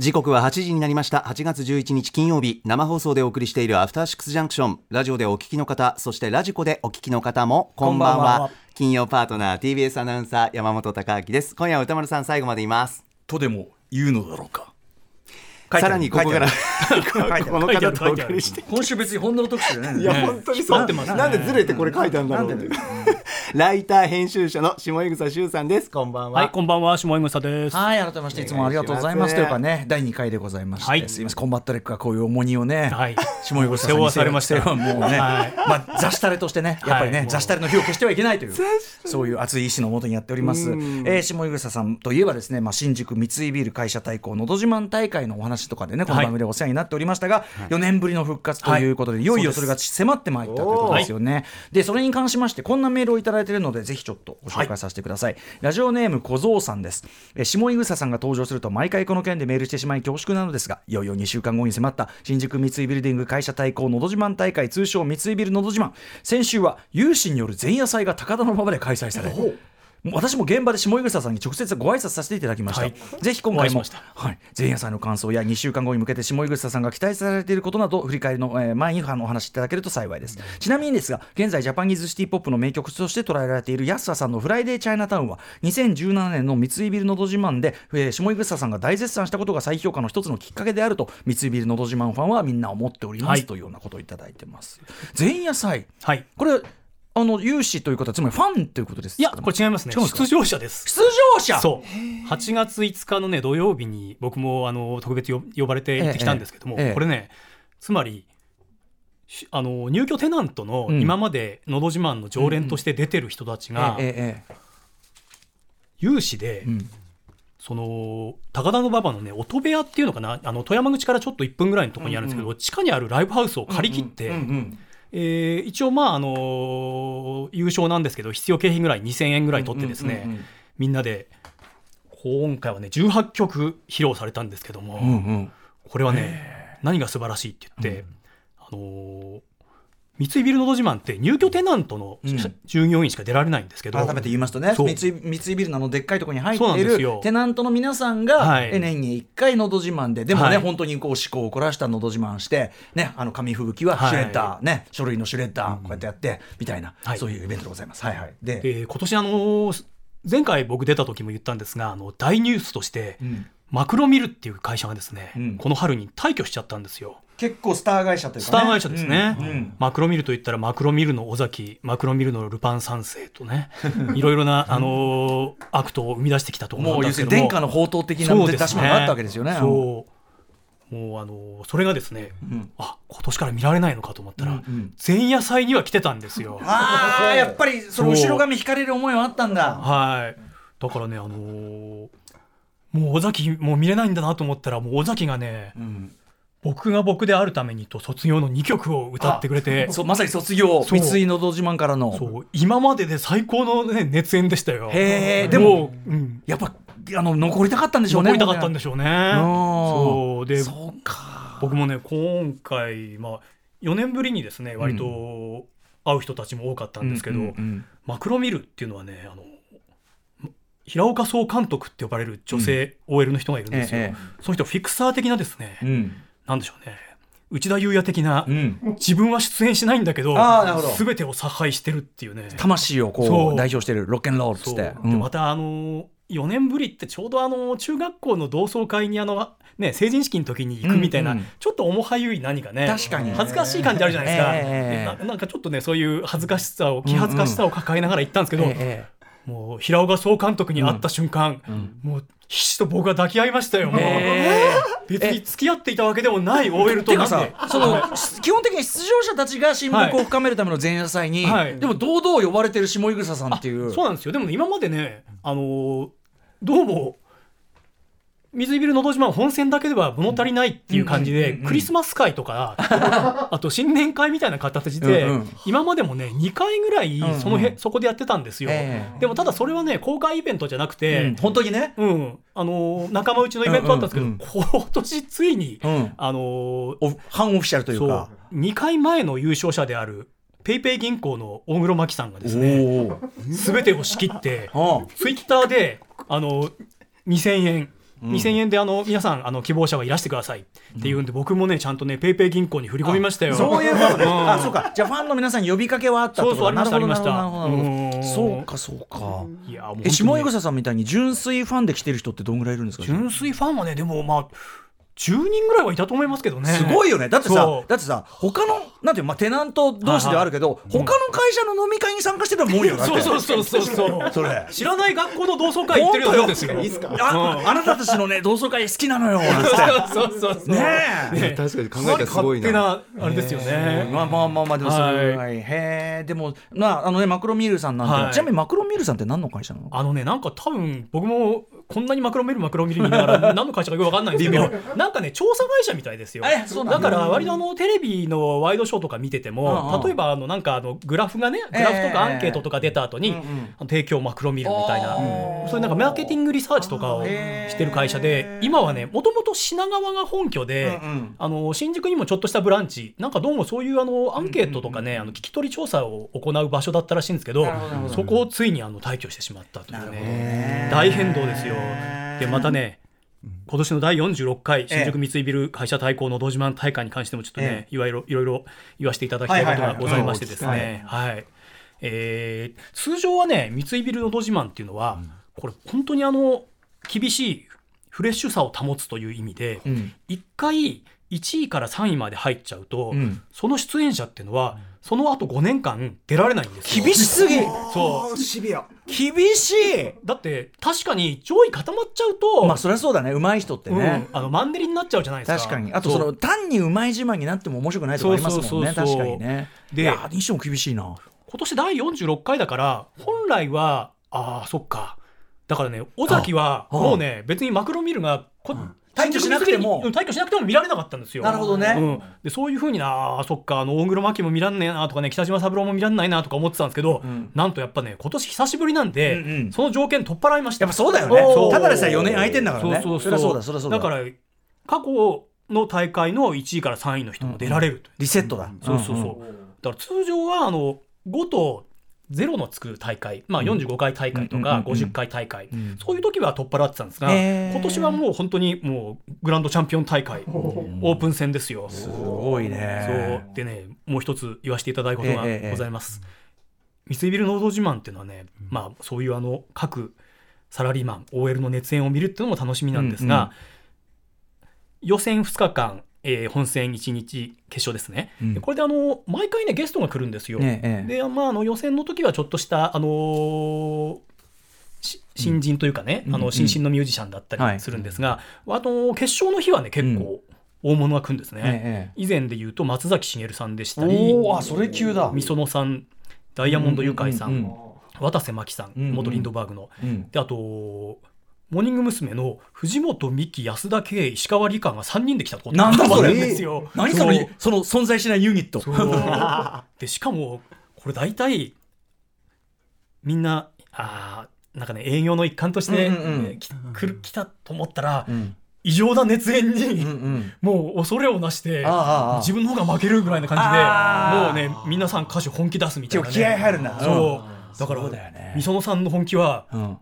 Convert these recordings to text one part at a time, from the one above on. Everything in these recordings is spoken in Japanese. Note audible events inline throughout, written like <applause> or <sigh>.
時刻は8時になりました。8月11日金曜日。生放送でお送りしているアフターシックスジャンクション。ラジオでお聞きの方そしてラジコでお聞きの方もこんばんは。金曜パートナー TBS アナウンサー山本貴明です。今夜は歌丸さん最後までいます。とでも言うのだろうかさらにここから <laughs> この方とお送りして。今週別に本の特集でね。いや本当にそう。引っ張ってますね。なんでずれてこれ書いてあるんだろうなんでってライター編集者の下井草修さんです。こんばんは、はい、こんばんは、下井草です。はい改めましていつもありがとうございますというかね第2回でございまして、はい。すいません。コンバット REC がこういう重荷をね、はい。下井草さんに背負わされました。背負もうね、はい。まあ雑誌タレとしてねやっぱりね、はい雑誌タレの火を消してはいけないというそういう熱い意志のもとにやっております、えー下井草さんといえばですね、まあ、新宿三井ビル会社対抗のど自慢大会のお話とかでねこの番組でお世話になっておりましたが、4年ぶりの復活ということで、い、よいよそれが迫ってまいったということですよね、でそれに関しましてこんなメールをいただいているのでぜひちょっとご紹介させてください、ラジオネーム小僧さんです。えー下井草さんが登場すると毎回この件でメールしてしまい恐縮なのですがいよいよ2週間後に迫った新宿三井ビルディング会社対抗のど自慢大会通称三井ビルのど自慢。先週は有志による前夜祭が高田の馬場で開催され私も現場で下井草さんに直接ご挨拶させていただきました、はい。ぜひ今回もはい、前夜祭の感想や2週間後に向けて下井草さんが期待されていることなど振り返りの、えー前にお話しいただけると幸いです、ちなみにですが現在ジャパニーズシティポップの名曲として捉えられている泰葉さんの「フライデーチャイナタウン」は2017年の三井ビルのど自慢で、えー下井草さんが大絶賛したことが再評価の一つのきっかけであると三井ビルのど自慢ファンはみんな思っております、はい。というようなことをいただいてます。前夜祭。はい。これあの有志ということはつまりファンということですか？いや、これ違いますね。出場者です。出場者！そう。8月5日のね、土曜日に僕もあの特別よ呼ばれて行ってきたんですけども、ええええ。これね、つまり、しあの入居テナントのうん。今まで「のど自慢」の常連として出てる人たちが有志でその高田馬場のね音部屋っていうのかな？あの富山口からちょっと1分ぐらいのところにあるんですけど、地下にあるライブハウスを借り切って、うんうんえー一応まああの優勝なんですけど必要経費ぐらい2000円ぐらい取ってですね、うんうんうんみんなで今回はね18曲披露されたんですけども、うんうん。これはね何が素晴らしいって言って、あのー三井ビルのど自慢って入居テナントのうん。従業員しか出られないんですけど、改めて言いますとね三井三井ビルのあのでっかいところに入っているテナントの皆さんが、は年に1回のど自慢ででもね、はい。本当にこう思考を凝らしたのど自慢して、ね、あの紙吹雪はシュレッダー、ね、書類のシュレッダーこうやってやってみたいな、はい。そういうイベントでございます。はいはい、で、で今年あのー前回僕出た時も言ったんですがあの大ニュースとして、うんマクロミルっていう会社がですね、うんこの春に退去しちゃったんですよ。結構スター会社というか、ね、スター会社ですね、うんうんマクロミルといったらマクロミルの尾崎マクロミルのルパン三世とね <laughs> いろいろな、あのーアクトを生み出してきたと思もうんですけどもするに殿下の宝刀的な出し物があったわけですよね。そうもうあのーそれがですね、んあ今年から見られないのかと思ったら、うんうん前夜祭には来てたんですよ。ああやっぱりその後ろ髪引かれる思いはあったんだ。はい。だからね、あのーもう尾崎もう見れないんだなと思ったらもう尾崎がね、うん。僕が僕であるためにと卒業の2曲を歌ってくれて。<laughs> そうまさに卒業三井のど自慢からの。そう。今までで最高の、ね、熱演でしたよ。へー。でもう、うん、やっぱあの残りたかったんでしょうね。残りたかったんでしょうね。そう。でそうか。僕もね今回、まあ、4年ぶりにですね割と会う人たちも多かったんですけど、マクロミルっていうのはねあの平岡総監督って呼ばれる女性 OL の人がいるんですよ、ええその人フィクサー的なですね、うん。なんでしょうね。内田裕也的な、うん。自分は出演しないんだけど全てを差配してるっていうね。魂をこそう。う代表してるロッケンロールっつって。でまたあの4年ぶりってちょうどあの中学校の同窓会にあのね成人式の時に行くみたいな、うんうんちょっと重はゆい何かね確かに。恥ずかしい感じあるじゃないですか、ええななんかちょっとねそういう恥ずかしさを気恥ずかしさを抱えながら行ったんですけど、ええもう平岡総監督に会った瞬間、もう必死と僕は抱き合いましたよもう、え。別に付き合っていたわけでもない OL となんでさその基本的に出場者たちが親睦を深めるための前夜祭に、はい。でも堂々呼ばれてる下井草さんっていう。そうなんですよ。でもね今までねあのーどうも水ビルのど自慢本戦だけでは物足りないっていう感じで、クリスマス会とか <laughs> あと新年会みたいな形で、今までもね2回ぐらいそのへ、そこでやってたんですよ、ええ。でもただそれはね公開イベントじゃなくうてん、本当にね、うん。あのー仲間内のイベントだったんですけど、今年ついに、うん。あのーオフ半オフィシャルというか。2回前の優勝者であるペイペイ銀行の大黒摩季さんがですねおお全てを仕切ってあ。ツイッターであの2000円2000円であの皆さんあの希望者はいらしてください。っていうんで、僕もねちゃんとねペイペイ銀行に振り込みましたよ。そういうことね。ん。あ、そうか。じゃあファンの皆さんに呼びかけはあったそうそうありましたそうかそうか。いやもう下井草さんみたいに純粋ファンで来てる人ってどんぐらいいるんですか？純粋ファンはねでもまあ10人ぐらいはいたと思いますけどね。すごいよね。だってさだってさ、他の、なんていうの、まあ、テナント同士ではあるけど、他の会社の飲み会に参加してたもんよ。だって。そうそうそうそうそう。<laughs> それ。知らない学校の同窓会行ってるようですよ。いいっすかあ、あなたたちのね、同窓会好きなのよ。<laughs> そうそうそうそう。ねえ。ね確かに考えたらすごいな。勝手なあれですよね、まあまあまあまあでもそれはい。はいへえ。でもまああのねマクロミールさんなんて、はい。ちなみにマクロミールさんって何の会社なの？あのねなんか多分僕もこんなにマクロ見るマクロ見る見ながら何の会社かよく分かんないんですけどなんかね調査会社みたいですよ。だ。だから割とあのテレビのワイドショーとか見ててうんもうん。例えばあのなんかあのグラフがねグラフとかアンケートとか出た後に、うんうんあの提供マクロ見るみたいなそういうなんかマーケティングリサーチとかをしてる会社で今はねもともと品川が本拠で、うんうん。あの新宿にもちょっとしたブランチなんかどうもそういうあのアンケートとかね、あの聞き取り調査を行う場所だったらしいんですけどそこをついにあの退去してしまったというね。大変動ですよ。でまたね今年の第46回新宿え三井ビル会社対抗のど自慢大会に関してもちょっとね、えいろいろいろいろ言わせていただきたいことがございましてですね。はい。えー通常はね三井ビルのど自慢っていうのは、これ本当にあの厳しいフレッシュさを保つという意味で、うん。一回1位から3位まで入っちゃうと、うん。その出演者っていうのはその後5年間出られないんですよ。厳しすぎ。そう。シビア厳しい。だって確かに上位固まっちゃうと、まあそりゃそうだね。上手い人ってね、うん、あのマンネリになっちゃうじゃないですか。確かに。あとその単にうまい自慢になっても面白くないとこありますもんね。確かにね。でいやにしても厳しいな。今年第46回だから本来はああそっか。だからね尾崎はもうね別にマクロミルがこ、退去しなくても。うん退去しなくても見られなかったんですよ。なるほどね。うん、でそういうふうになあーそっかあの大黒摩季も見らんねえなとかね北島三郎も見らんないなとか思ってたんですけど、ん。なんとやっぱね今年久しぶりなんで、うんうん。その条件取っ払いました。やっぱそうだよね。ただでさえ4年空いてんだからね。そうそうそう。そそうだだ。から過去の大会の1位から3位の人も出られるう。リセットだ。そうそうそう。だから通常はあの5と0のつく大会、まあ、45回大会とかうんうんうんうん。50回大会、ん。そういう時は取っ払ってたんですが、今年はもう本当にもうグランドチャンピオン大会、オープン戦ですよ。すごいね。そう。でねもう一つ言わせていただくことがございます。三井ビル農道自慢っていうのはね、まあ、そういうあの各サラリーマン OL の熱演を見るっていうのも楽しみなんですが、予選2日間、えー本戦1日決勝ですね、うん。でこれであの毎回ねゲストが来るんですよ。でまあ、あの予選の時はちょっとした、あのーし新人というかね、あうん。うん。の新進のミュージシャンだったはいりするんですが、あの決勝の日はね結構大物が来るんですね。ええ以前で言うと松崎しげるさんでしたりあそれ級だ。みそのさんダイヤモンドユカイさん、うんうんうん渡瀬真希さん、うんうん。元リンドバーグの。うん。であとモーニング娘。の藤本美貴安田圭石川理香が3人で来たことなんだそれ。ですよ。何そのその存在しないユニット。でしかもこれ大体みんなあーなんかね営業の一環として、うんうん来る来たと思ったら、うん。異常な熱演に、うんうん。もう恐れをなしてああああ自分の方が負けるぐらいな感じでもうね皆さん歌手本気出すみたいな、ね、気合入るんだそう。だからそうだよね。みそのさんの本気はうん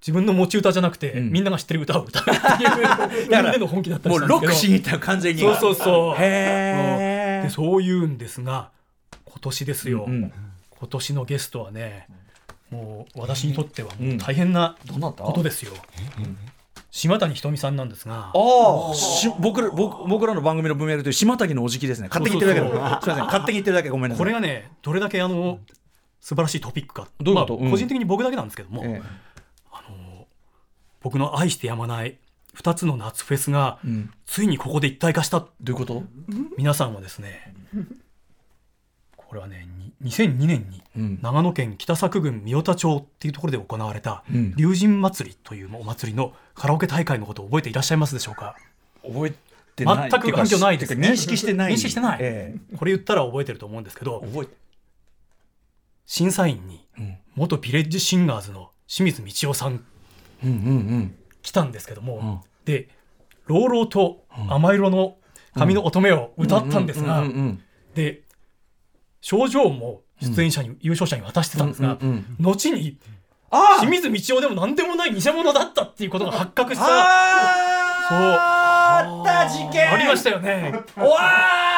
自分の持ち歌じゃなくて、うん。みんなが知ってる歌を歌うっていう意味での本気だったりもうロックしに行ったよ完全にそうそうそう。へえでそういうんですが今年ですよ、うん今年のゲストはねもう私にとってはもう大変なことですよ、島谷ひとみさんなんですがああし僕ら僕僕らの番組の文明でという島谷のおじきですね。勝手に言ってるだけだ。すみません。勝手に言ってるだけごめんなさい。これがねどれだけあの素晴らしいトピックか。どういうこと？うん。まあ個人的に僕だけなんですけども、え僕の愛してやまない2つの夏フェスがついにここで一体化した。どういうこと？皆さんはですねこれはねに2002年にうん。長野県北作郡御代田町っていうところで行われたうん。龍神祭りというお祭りのカラオケ大会のことを覚えていらっしゃいますでしょうか？覚えてない全く関係ないですっていうか認識してない。認識してない。えこれ言ったら覚えてると思うんですけど審査員にうん。元ビレッジシンガーズの清水道夫さん来たんですけども、うん。で朗々と甘色の髪の乙女を歌ったんですが、で賞状も出演者に、優勝者に渡してたんですが、後にあ清水道夫でも何でもない偽物だったっていうことが発覚した。あーあった事件。ありましたよね。うわ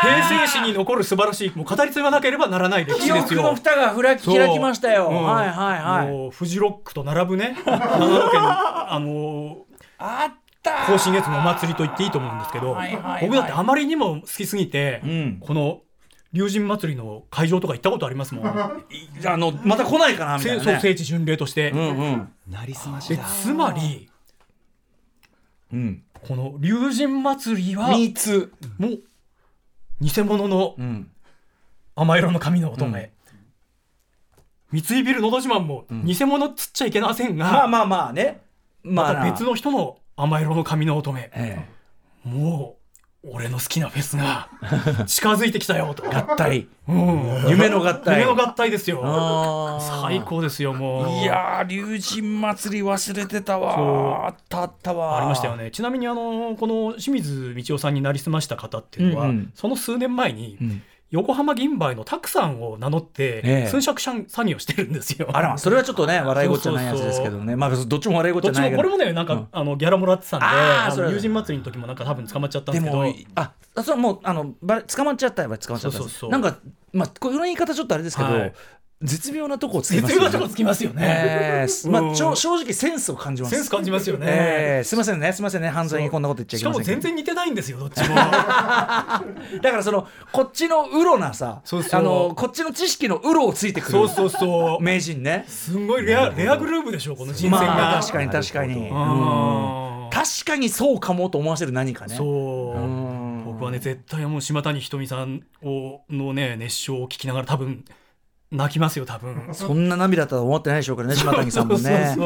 平成史に残る素晴らしいもう語り継がなければならない歴記史ですよ。憶の蓋が開きましたよ、うん。はいはいはい。もうフジロックと並ぶね。長野県のあのあった。甲信越のお祭りと言っていいと思うんですけど、はいはいはい。僕だってあまりにも好きすぎて、うん。この龍神祭りの会場とか行ったことありますもん。あのまた来ないかなみたいな、ね、聖地巡礼として、うんうん。なりすましでだつまりうんこの龍神祭りは三つ。もう偽物のうん。甘色の髪の乙女、三井ビルのど自慢も偽物っつっちゃいけませんが、まあまあまあね。まあまた別の人の甘色の髪の乙女。え。もう俺の好きなフェスが <laughs> 近づいてきたよと、え合体。うん、夢の合体。夢の合体ですよ。最高ですよもう。いやー龍神祭り忘れてたわあったあったわありましたよね。ちなみにあのこの清水道夫さんになりすました方っていうのは、うんうん。その数年前に、うん横浜銀杯の拓さんを名乗って、ええ。寸借詐欺をしてるんですよ。あらまあそれはちょっとね <laughs> 笑いごっちゃないやつですけどね。まあどっちも笑いごっちどっちもゃないけど。これもねなんか、うん。あのギャラもらってたんで友人祭りの時もなんか多分捕まっちゃったんでけど。ああそれはもうあのば捕まっちゃったら捕まっちゃったんですそうそうそう。なんかまあこの言い方ちょっとあれですけど、はい絶妙なとこをつきます絶妙なとこつきますよね。えーまうん。あ正直センスを感じます。センス感じますよね。えーすいませんね。すいませんね。犯罪にこんなこと言っちゃいしかもけませんけど。全然似てないんですよどっちも。<laughs> だからそのこっちのウロなさそうそう。あのこっちの知識のウロをついてくるそうそうそう。名人ね。すんごいレアレアグループでしょこの人選が。まあ確かに確かに、確かにそうかもと思わせる何かね。そう。うん。僕はね絶対もう島谷ひとみさんをのね熱唱を聞きながら多分泣きますよ多分。<laughs> そんな涙とは思ってないでしょうからね島谷さんもね。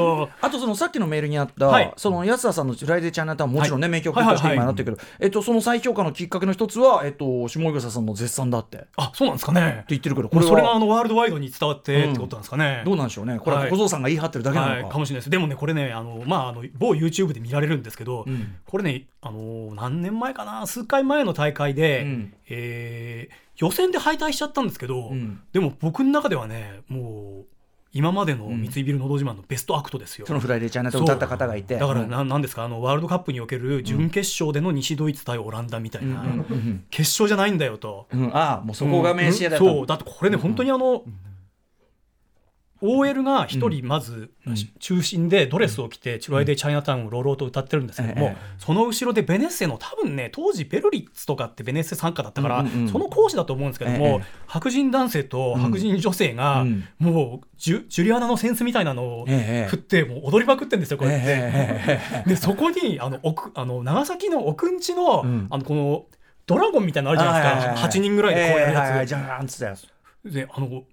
あとそのさっきのメールにあった、はい。その安田さんの「フライデーチャイナタウン」もちろんね、はい。名曲としてはいはいはい。今なってるけど、えっと、その再評価のきっかけの一つは、えっと、下草さんの絶賛だって。ってあそうなんですかね。言ってるけどここれそれがあのワールドワイドに伝わってってことなんですかね。どうなんでしょうね。これははい。小僧さんが言い張ってるだけなはい、のか。かもしれないです。でもねこれねあの、まあ、あの某 YouTube で見られるんですけど、うん。これねあの何年前かな数回前の大会で、うん。えー予選で敗退しちゃったんですけど、うん。でも僕の中ではねもう今までの三井ビルのど自慢のベストアクトですよ。そのフライデーチャイナタウン歌った方がいて。だからうん。ななんですか？あのワールドカップにおける準決勝での西ドイツ対オランダみたいな、うんうん決勝じゃないんだよと。うん。ああもうそこが名試合だったの、そう。だってこれね本当にあの、OL が一人まず中心でドレスを着て「フライデー・チャイナタウン」を朗々と歌ってるんですけども、ええその後ろでベネッセの多分ね当時ベルリッツとかってベネッセ参加だったから、その講師だと思うんですけども、ええ。白人男性と白人女性が、うん。もうジュジュリアナのセンスみたいなのをええ。振ってもう踊りまくってんですよこれ。って。ええ。でそこにあの奥あの長崎の奥んちの,、うん。あのこのドラゴンみたいなのあるじゃないですか、はいはいはい8人ぐらいでこうやるやつ。であの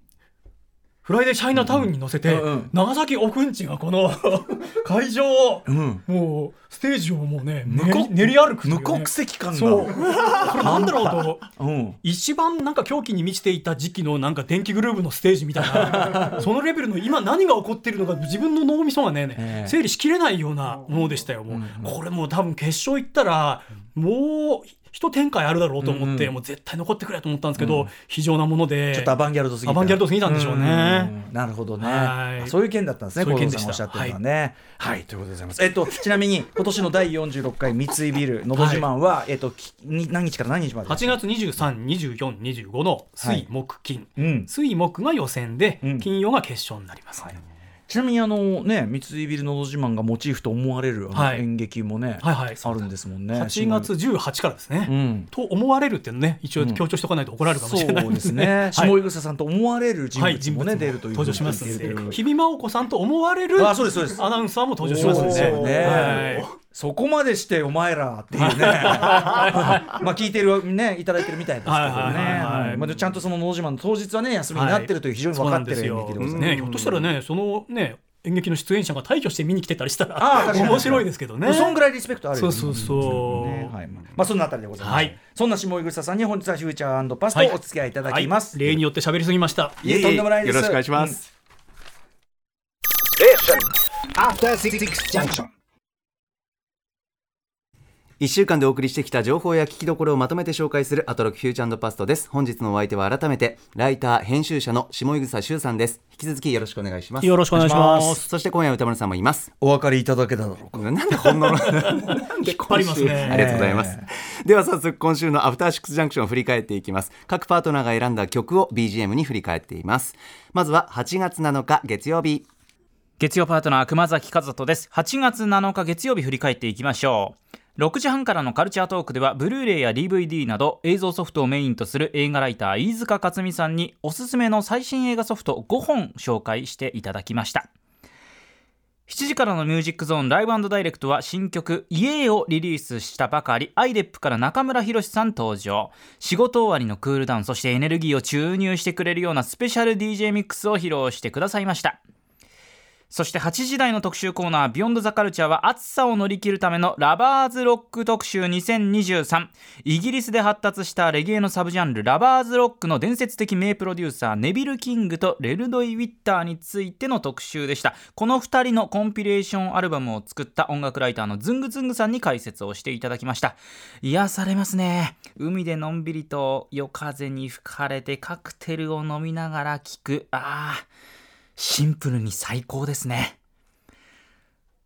フライデーチャイナタウンに乗せて、長崎おくんちがこの <laughs> 会場を、うん。もうステージをもうね無国練り歩くというね。無国籍感が。そう。こ <laughs> れなんだろうと。うん。一番なんか狂気に満ちていた時期のなんか電気グルーヴのステージみたいな <laughs> そのレベルの今何が起こってるのか自分の脳みそがね、ええ。整理しきれないようなものでしたよもう、これもう多分決勝行ったらもう一展開あるだろうと思って、うんうん。もう絶対残ってくれと思ったんですけど、非常なものでちょっとアバンギャルドすぎたアバンギャルドすぎたんでしょうね。うん。なるほどね。はい。そういう件だったんですね小さんおっしゃってるのはね。はい。ということでございます。えっとちなみに今年の第46回三井ビルのど自慢はえっときに何日から何日まで8月23、24、25のはい水、木、金、うん。水、木が予選で、うん。金曜が決勝になります。はい、ちなみにあのね三井ビルのど自慢がモチーフと思われる演劇もねはい、はい。あるんですもんね。8月18からですね。うん。と思われるっていうのね、一応強調しておかないと怒られるかもしれないそうですね。はい。下井草さんと思われる人はい、物もね出るという登場します。日比真央子さんと思われるアナウンサーも登場しますね。はいそこまでしてお前らっていうね。<laughs> まあ聞いてるねいただいてるみたいですけどね。はいまあちゃんとその「のど自慢」の当日はね休みになってるという非常に分かってる演劇でござい。ますね、ひょっとしたらね、そのね、演劇の出演者が退去して見に来てたりしたら。面白いですけどね。そんぐらいリスペクトあるよねそうそうそう。ね。はい。まあそんなあたりでございます、はい。そんな下井草さんに本日はフューチャーパスはい。とお付き合いいただきます、はい。例によって喋りすぎました。いえとんでもないです。よろしくお願いします、After Six Junction. 1週間でお送りしてきた情報や聞きどころをまとめて紹介するアトロクフューチャーパストです。本日のお相手は改めてライター編集者の下井草修さんです。引き続きよろしくお願いします。よろしくお願いします。そして今夜歌丸さんもいます。お分かりいただけただろうか。なんでほんの。ろ引っ張りますね。ありがとうございます。では早速今週のアフターシックスジャンクションを振り返っていきます。各パートナーが選んだ曲を BGM に振り返っています。まずは8月7日月曜日。月曜パートナー熊崎和人です。8月7日月曜日振り返っていきましょう6時半からのカルチャートークではブルーレイや DVD など映像ソフトをメインとする映画ライター飯塚克美さんにおすすめの最新映画ソフト5本紹介していただきました。7時からのミュージックゾーンライブダイレクトは新曲「イエー」をリリースしたばかりアイデップから中村宏さん登場。仕事終わりのクールダウンそしてエネルギーを注入してくれるようなスペシャル DJ ミックスを披露してくださいました。そして8時台の特集コーナー「ビヨンドザカルチャーは暑さを乗り切るためのラバーズロック特集2023イギリスで発達したレゲエのサブジャンルラバーズロックの伝説的名プロデューサーネビル・キングとレルドイ・ウィッターについての特集でした。この2人のコンピレーションアルバムを作った音楽ライターのズングズングさんに解説をしていただきました。癒されますね。海でのんびりと夜風に吹かれてカクテルを飲みながら聴く。ああシンプルに最高ですね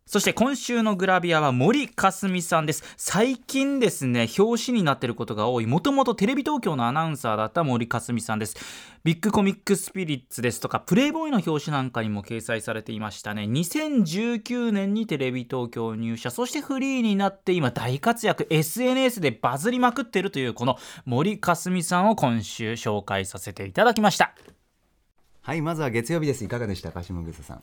そして今週のグラビアは森かすみさんです。最近ですね、表紙になっていることが多い、もともとテレビ東京のアナウンサーだった森かすみさんです。ビッグコミックスピリッツですとか、プレイボーイの表紙なんかにも掲載されていましたね。2019年にテレビ東京入社、そしてフリーになって今大活躍、SNS でバズりまくってるというこの森かすみさんを今週紹介させていただきました。はいまずは月曜日です。いかがでしたか？下口さん。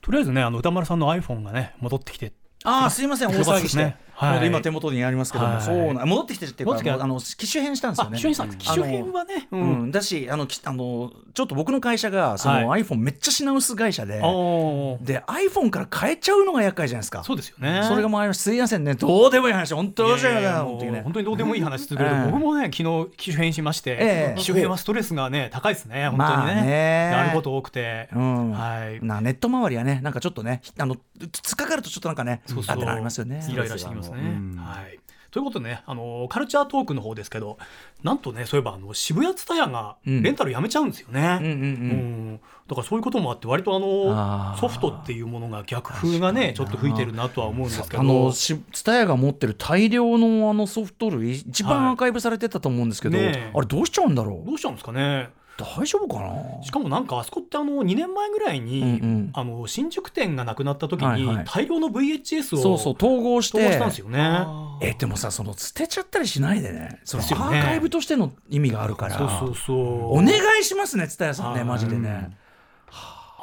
とりあえずねあの歌丸さんの iPhone がね戻ってきて。ああすいません。<laughs> 大騒ぎして、ねはい、今手元にありますけども、はい、そうな戻ってきてるっていうかあの機種変したんですよね。機種変した機種変はね、うん、だしあのあのちょっと僕の会社がその、はい、iPhone めっちゃ品薄会社でで iPhone から変えちゃうのが厄介じゃないですか。そうですよね。それがもうすいませんね。どうでもいい話。本当本当にね。本当にどうでもいい話するけど、僕もね昨日機種変しまして、えー、機種変はストレスがね高いですね。本当にね,、まあ、ね。やること多くて、うん、はい。なネット周りはねなんかちょっとねあの突っかかるとちょっとなんかねそうそう。ありますよね。ねイライラしてきますね。はい、ということでねあのカルチャートークの方ですけどなんとねそういえばあの渋谷ツタヤがレンタルやめちゃうんですよね。だからそういうこともあって割とあのソフトっていうものが逆風がねちょっと吹いてるなとは思うんですけど。あのツタヤが持ってる大量のあのソフト類一番アーカイブされてたと思うんですけど、はいね、あれどうしちゃうんだろう？どうしちゃうんですかね大丈夫かな？しかもなんかあそこってあの2年前ぐらいに、うんうん、あの新宿店がなくなった時に、大量の VHS をそうそう統合して。統合したんですよね。えでもさその捨てちゃったりしないでね。そのアーカイブとしての意味があるから。そうそうそう。お願いしますね蔦屋さんねマジでね、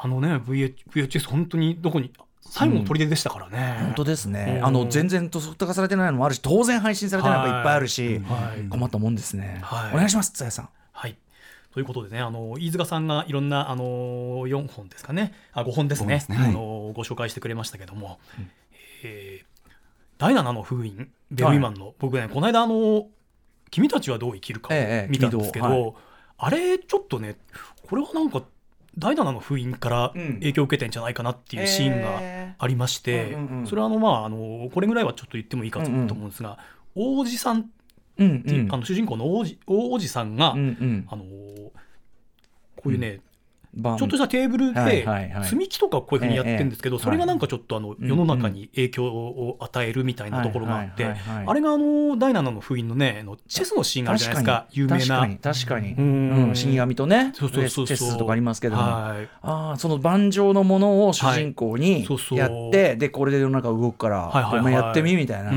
あのね VHS 本当にどこに最後の砦でしたからね、うん、本当ですね、あの全然ソフト化されてないのもあるし当然配信されてないのもいっぱいあるし、はい、困ったもんですね、はい、お願いします蔦屋さん。はいということでね、あの飯塚さんがいろんなあの4本ですかね、あ5本ですね、すね。あのご紹介してくれましたけども、うん、えー、第7の封印、ベルイマンの、はい、僕ね、この間あの、君たちはどう生きるかを見たんですけど、ええはい、あれ、ちょっとね、これはなんか、第7の封印から影響を受けてんじゃないかなっていうシーンがありまして、それはあの、まあ、あのこれぐらいはちょっと言ってもいいかと思うんですが、うんうん、王子さんうんうん、あの主人公の王子王子さんが、うんうん、あのこういうね、ちょっとしたテーブルで積み木とかこういうふうにやってるんですけど、それがなんかちょっとあの世の中に影響を与えるみたいなところがあってあれがあの第7の封印のねチェスのシーンがあるじゃないですか有名な。確かに死神とね。チェスとかありますけどああその盤上のものを主人公にやってでこれで世の中動くからお前やってみみたいな。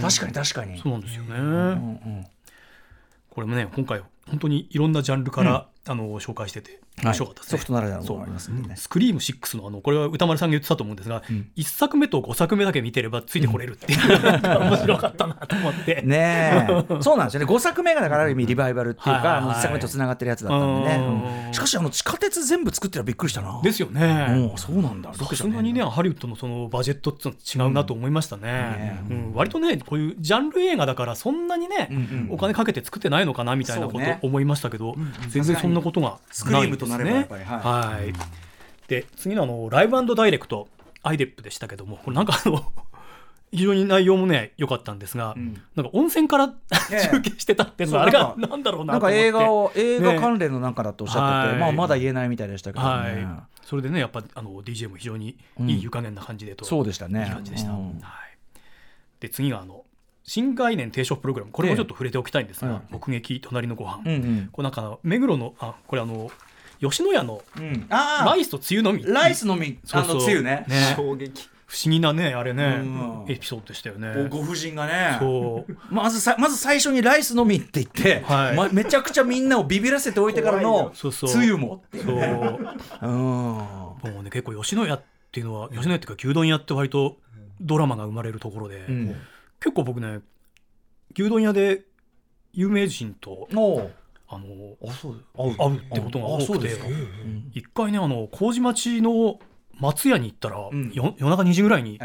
確かに確かに。そうなんですよね。これもね今回本当にいろんなジャンルから、あの紹介してて。面白かったですね、ソフトならではのもありますね、スクリーム6のあのこれは歌丸さんが言ってたと思うんですが、うん、1作目と5作目だけ見てればついてこれるっていう、面白かったなと思って。<laughs> ねそうなんですよね。5作目がだからある意味リバイバルっていうか、1作目とつながってるやつだったんでね、うん、しかしあの地下鉄全部作ってたらびっくりしたな。ですよね。そうなんだ。さすがにねハリウッドのそのバジェットって違うなと思いましたね,、うん。割とねこういうジャンル映画だからそんなにね、お金かけて作ってないのかなみたいなこと思いましたけど、全然そんなことがスクリームとなればやっぱりはい、で次のあのライブダイレクトアイデップでしたけどもこれなんかあの <laughs> 非常に内容もね良かったんですが、うん。なんか温泉からええ <laughs> 中継してたっていうのはあれがなんだろうななんか映画を映画ね関連のなんかだとおっしゃってて、はい。まあまだ言えないみたいでしたけどね、はい、それでねやっぱあの DJ も非常にいい湯加減な感じでと、そうでしたね。いい感じでした、うん。はい、で次があの新概念提唱プログラム。これもちょっと触れておきたいんですが、ええ目撃隣のご飯、うんうん。これなんか目黒のあこれあの吉野家のライスとつゆのみ。ライスのみ。あそうそう。のつゆね。ね。衝撃。不思議なねあれね、うん。エピソードでしたよね。ごご婦人がね。そう。まずさまず最初にライスのみって言って、はい。ま、めちゃくちゃみんなをビビらせておいてからのそうそう。つゆも。そう。うん。もうね結構吉野家っていうのは吉野家っていうか牛丼屋って割とドラマが生まれるところで、うん。結構僕ね牛丼屋で有名人とあのあそう会うってことが多くて。一回ねあの麹町の松屋に行ったら、ん。よ夜中2時ぐらいに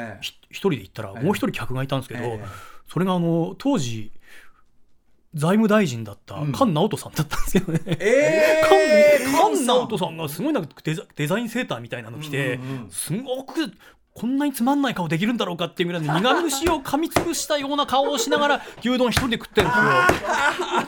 一人で行ったらええ。もう一人客がいたんですけど、ええ。それがあの当時財務大臣だったうん。菅直人さんだったんですけどね。えー、菅菅直人さんがすごいなんかデザデザインセーターみたいなの着て、うんうんうん。すごくこんなにつまんない顔できるんだろうかっていうぐらいの <laughs> 苦虫を噛みつぶしたような顔をしながら牛丼一人で食ってるんですよ。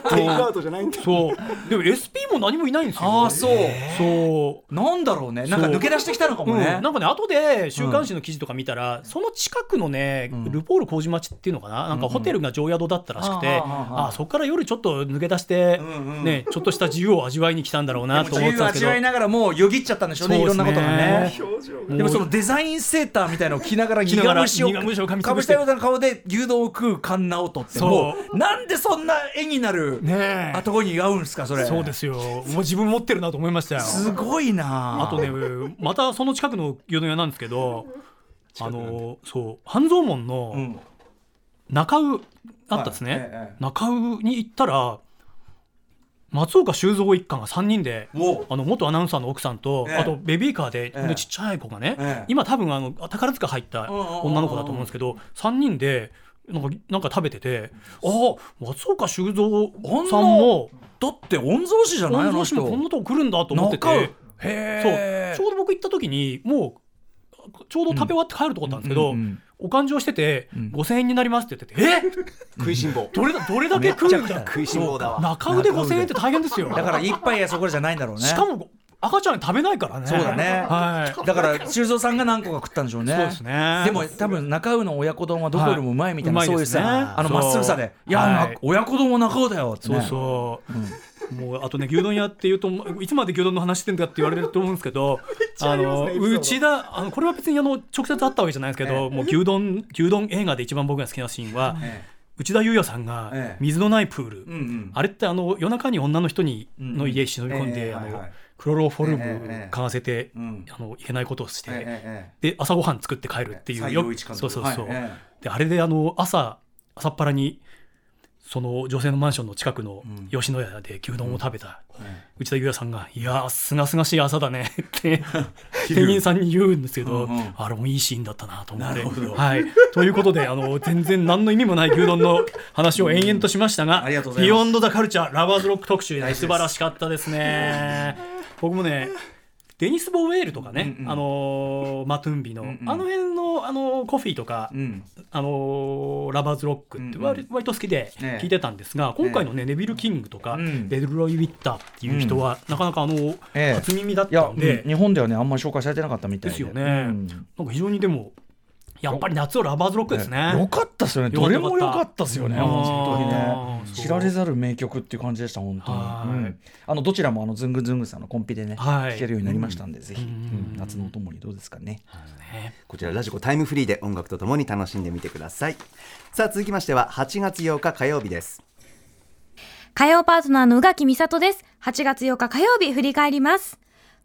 <laughs> テイクアウトじゃないんだ。そう。でも SP も何もいないんですよ。ああそう。そう。なんだろうね。なんか抜け出してきたのかもね、うん、なんかね後で週刊誌の記事とか見たら、その近くのね、ん。ルポール麹町っていうのかな？なんかホテルが常宿だったらしくて、うんうんああそこから夜ちょっと抜け出して、うんうんね、ちょっとした自由を味わいに来たんだろうなと自思ってたんですけど。由味わいながらもうよぎっちゃったんでしょうね。いろんなことがね。でもそのデザインセーターみたいなのを着ながら苦着ながら虫をを噛みつかぶしたような顔で牛丼を食う菅直人ってもそうなんでそんな絵になるねあとこに合うんですかそれそうですよもう自分持ってるなと思いましたよすごいなあとねまたその近くの牛丼屋なんですけどあのそう半蔵門の中尾あったですね、はいええ中尾に行ったら松岡修造一家が3人でお。あの元アナウンサーの奥さんと、ええ。あとベビーカーで、ええ。でちっちゃい子がね、ええ。今多分あの宝塚入った女の子だと思うんですけど、3人でなんかなんか食べててああ松岡修造さんもだって御曹司じゃないの人曹司もこんなとこ来るんだと思ってて。そう。へちょうど僕行った時にもうちょうど食べ終わって帰るとこだったんですけど、うんうんうんお勘定してて、ん。5000円になりますって言っててえ？食いしん坊。どれだどれだけ食うんだ。食いしん坊だわ。中腕5000円って大変ですよ。だから一杯やそこらじゃないんだろうね。しかも赤ちゃん食べないからね。そうだね。はい。だから修造さんが何個か食ったんでしょうね。そうですね。でも多分中尾の親子丼はどこよりもうまいみたいな、はい。そうですね。あのまっすぐさで「いや、親子丼は中尾だよ」って、ね、そうそう、もうあとね牛丼屋っていうといつまで牛丼の話してんだって言われると思うんですけど <laughs> あの内田あのこれは別にあの直接会ったわけじゃないですけど、もう牛丼牛丼映画で一番僕が好きなシーンは、え内田裕也さんがええ。水のないプール、うんうん。あれってあの夜中に女の人にうんの家忍び込んで、あのクロロフォルムええええ嗅がせて、うん。あのいけないことをして、で朝ごはん作って帰るっていう西よそうそうそう、であれであの朝朝っぱらにその女性のマンションの近くのうん。吉野家で牛丼を食べた、え内田裕也さんが「いやーすがすがしい朝だね」って <laughs> 店員さんに言うんですけど、あれもいいシーンだったなと思って。はい、ということであの全然何の意味もない牛丼の話を延々としましたが「ありがとうございます。ビヨンド・ザ・カルチャーラバーズ・ロック特集」ね素晴らしかったですね。<laughs> 僕もねデニス・ボーヴェルとかね、うんうん。あのーマトゥンビの、んうん。あの辺の、あのーコフィーとか、うん。あのーラバーズ・ロックって割,、割と好きでええ。聞いてたんですが、今回のね、ネビル・キングとか、うん。デルロイ・ウィッターっていう人は、なかなかあの、ええ。初耳だったんで、うん日本ではねあんまり紹介されてなかったみたいで。ですよね、うん。なんか非常にでもやっぱり夏はラバーズ・ロックですね。よかったですよね。どれも良かったですよね。本当にあねー知られざる名曲っていう感じでした本当に、はい。うん。あのどちらもあのズングズングさんのコンピでね、はい。聴けるようになりましたんで、ぜひ、うん。うん。夏のお供にどうですかね、ね。こちらラジコタイムフリーで音楽とともに楽しんでみてください。さあ続きましては8月8日火曜日です。火曜パートナーの宇垣美里です。8月8日火曜日振り返ります。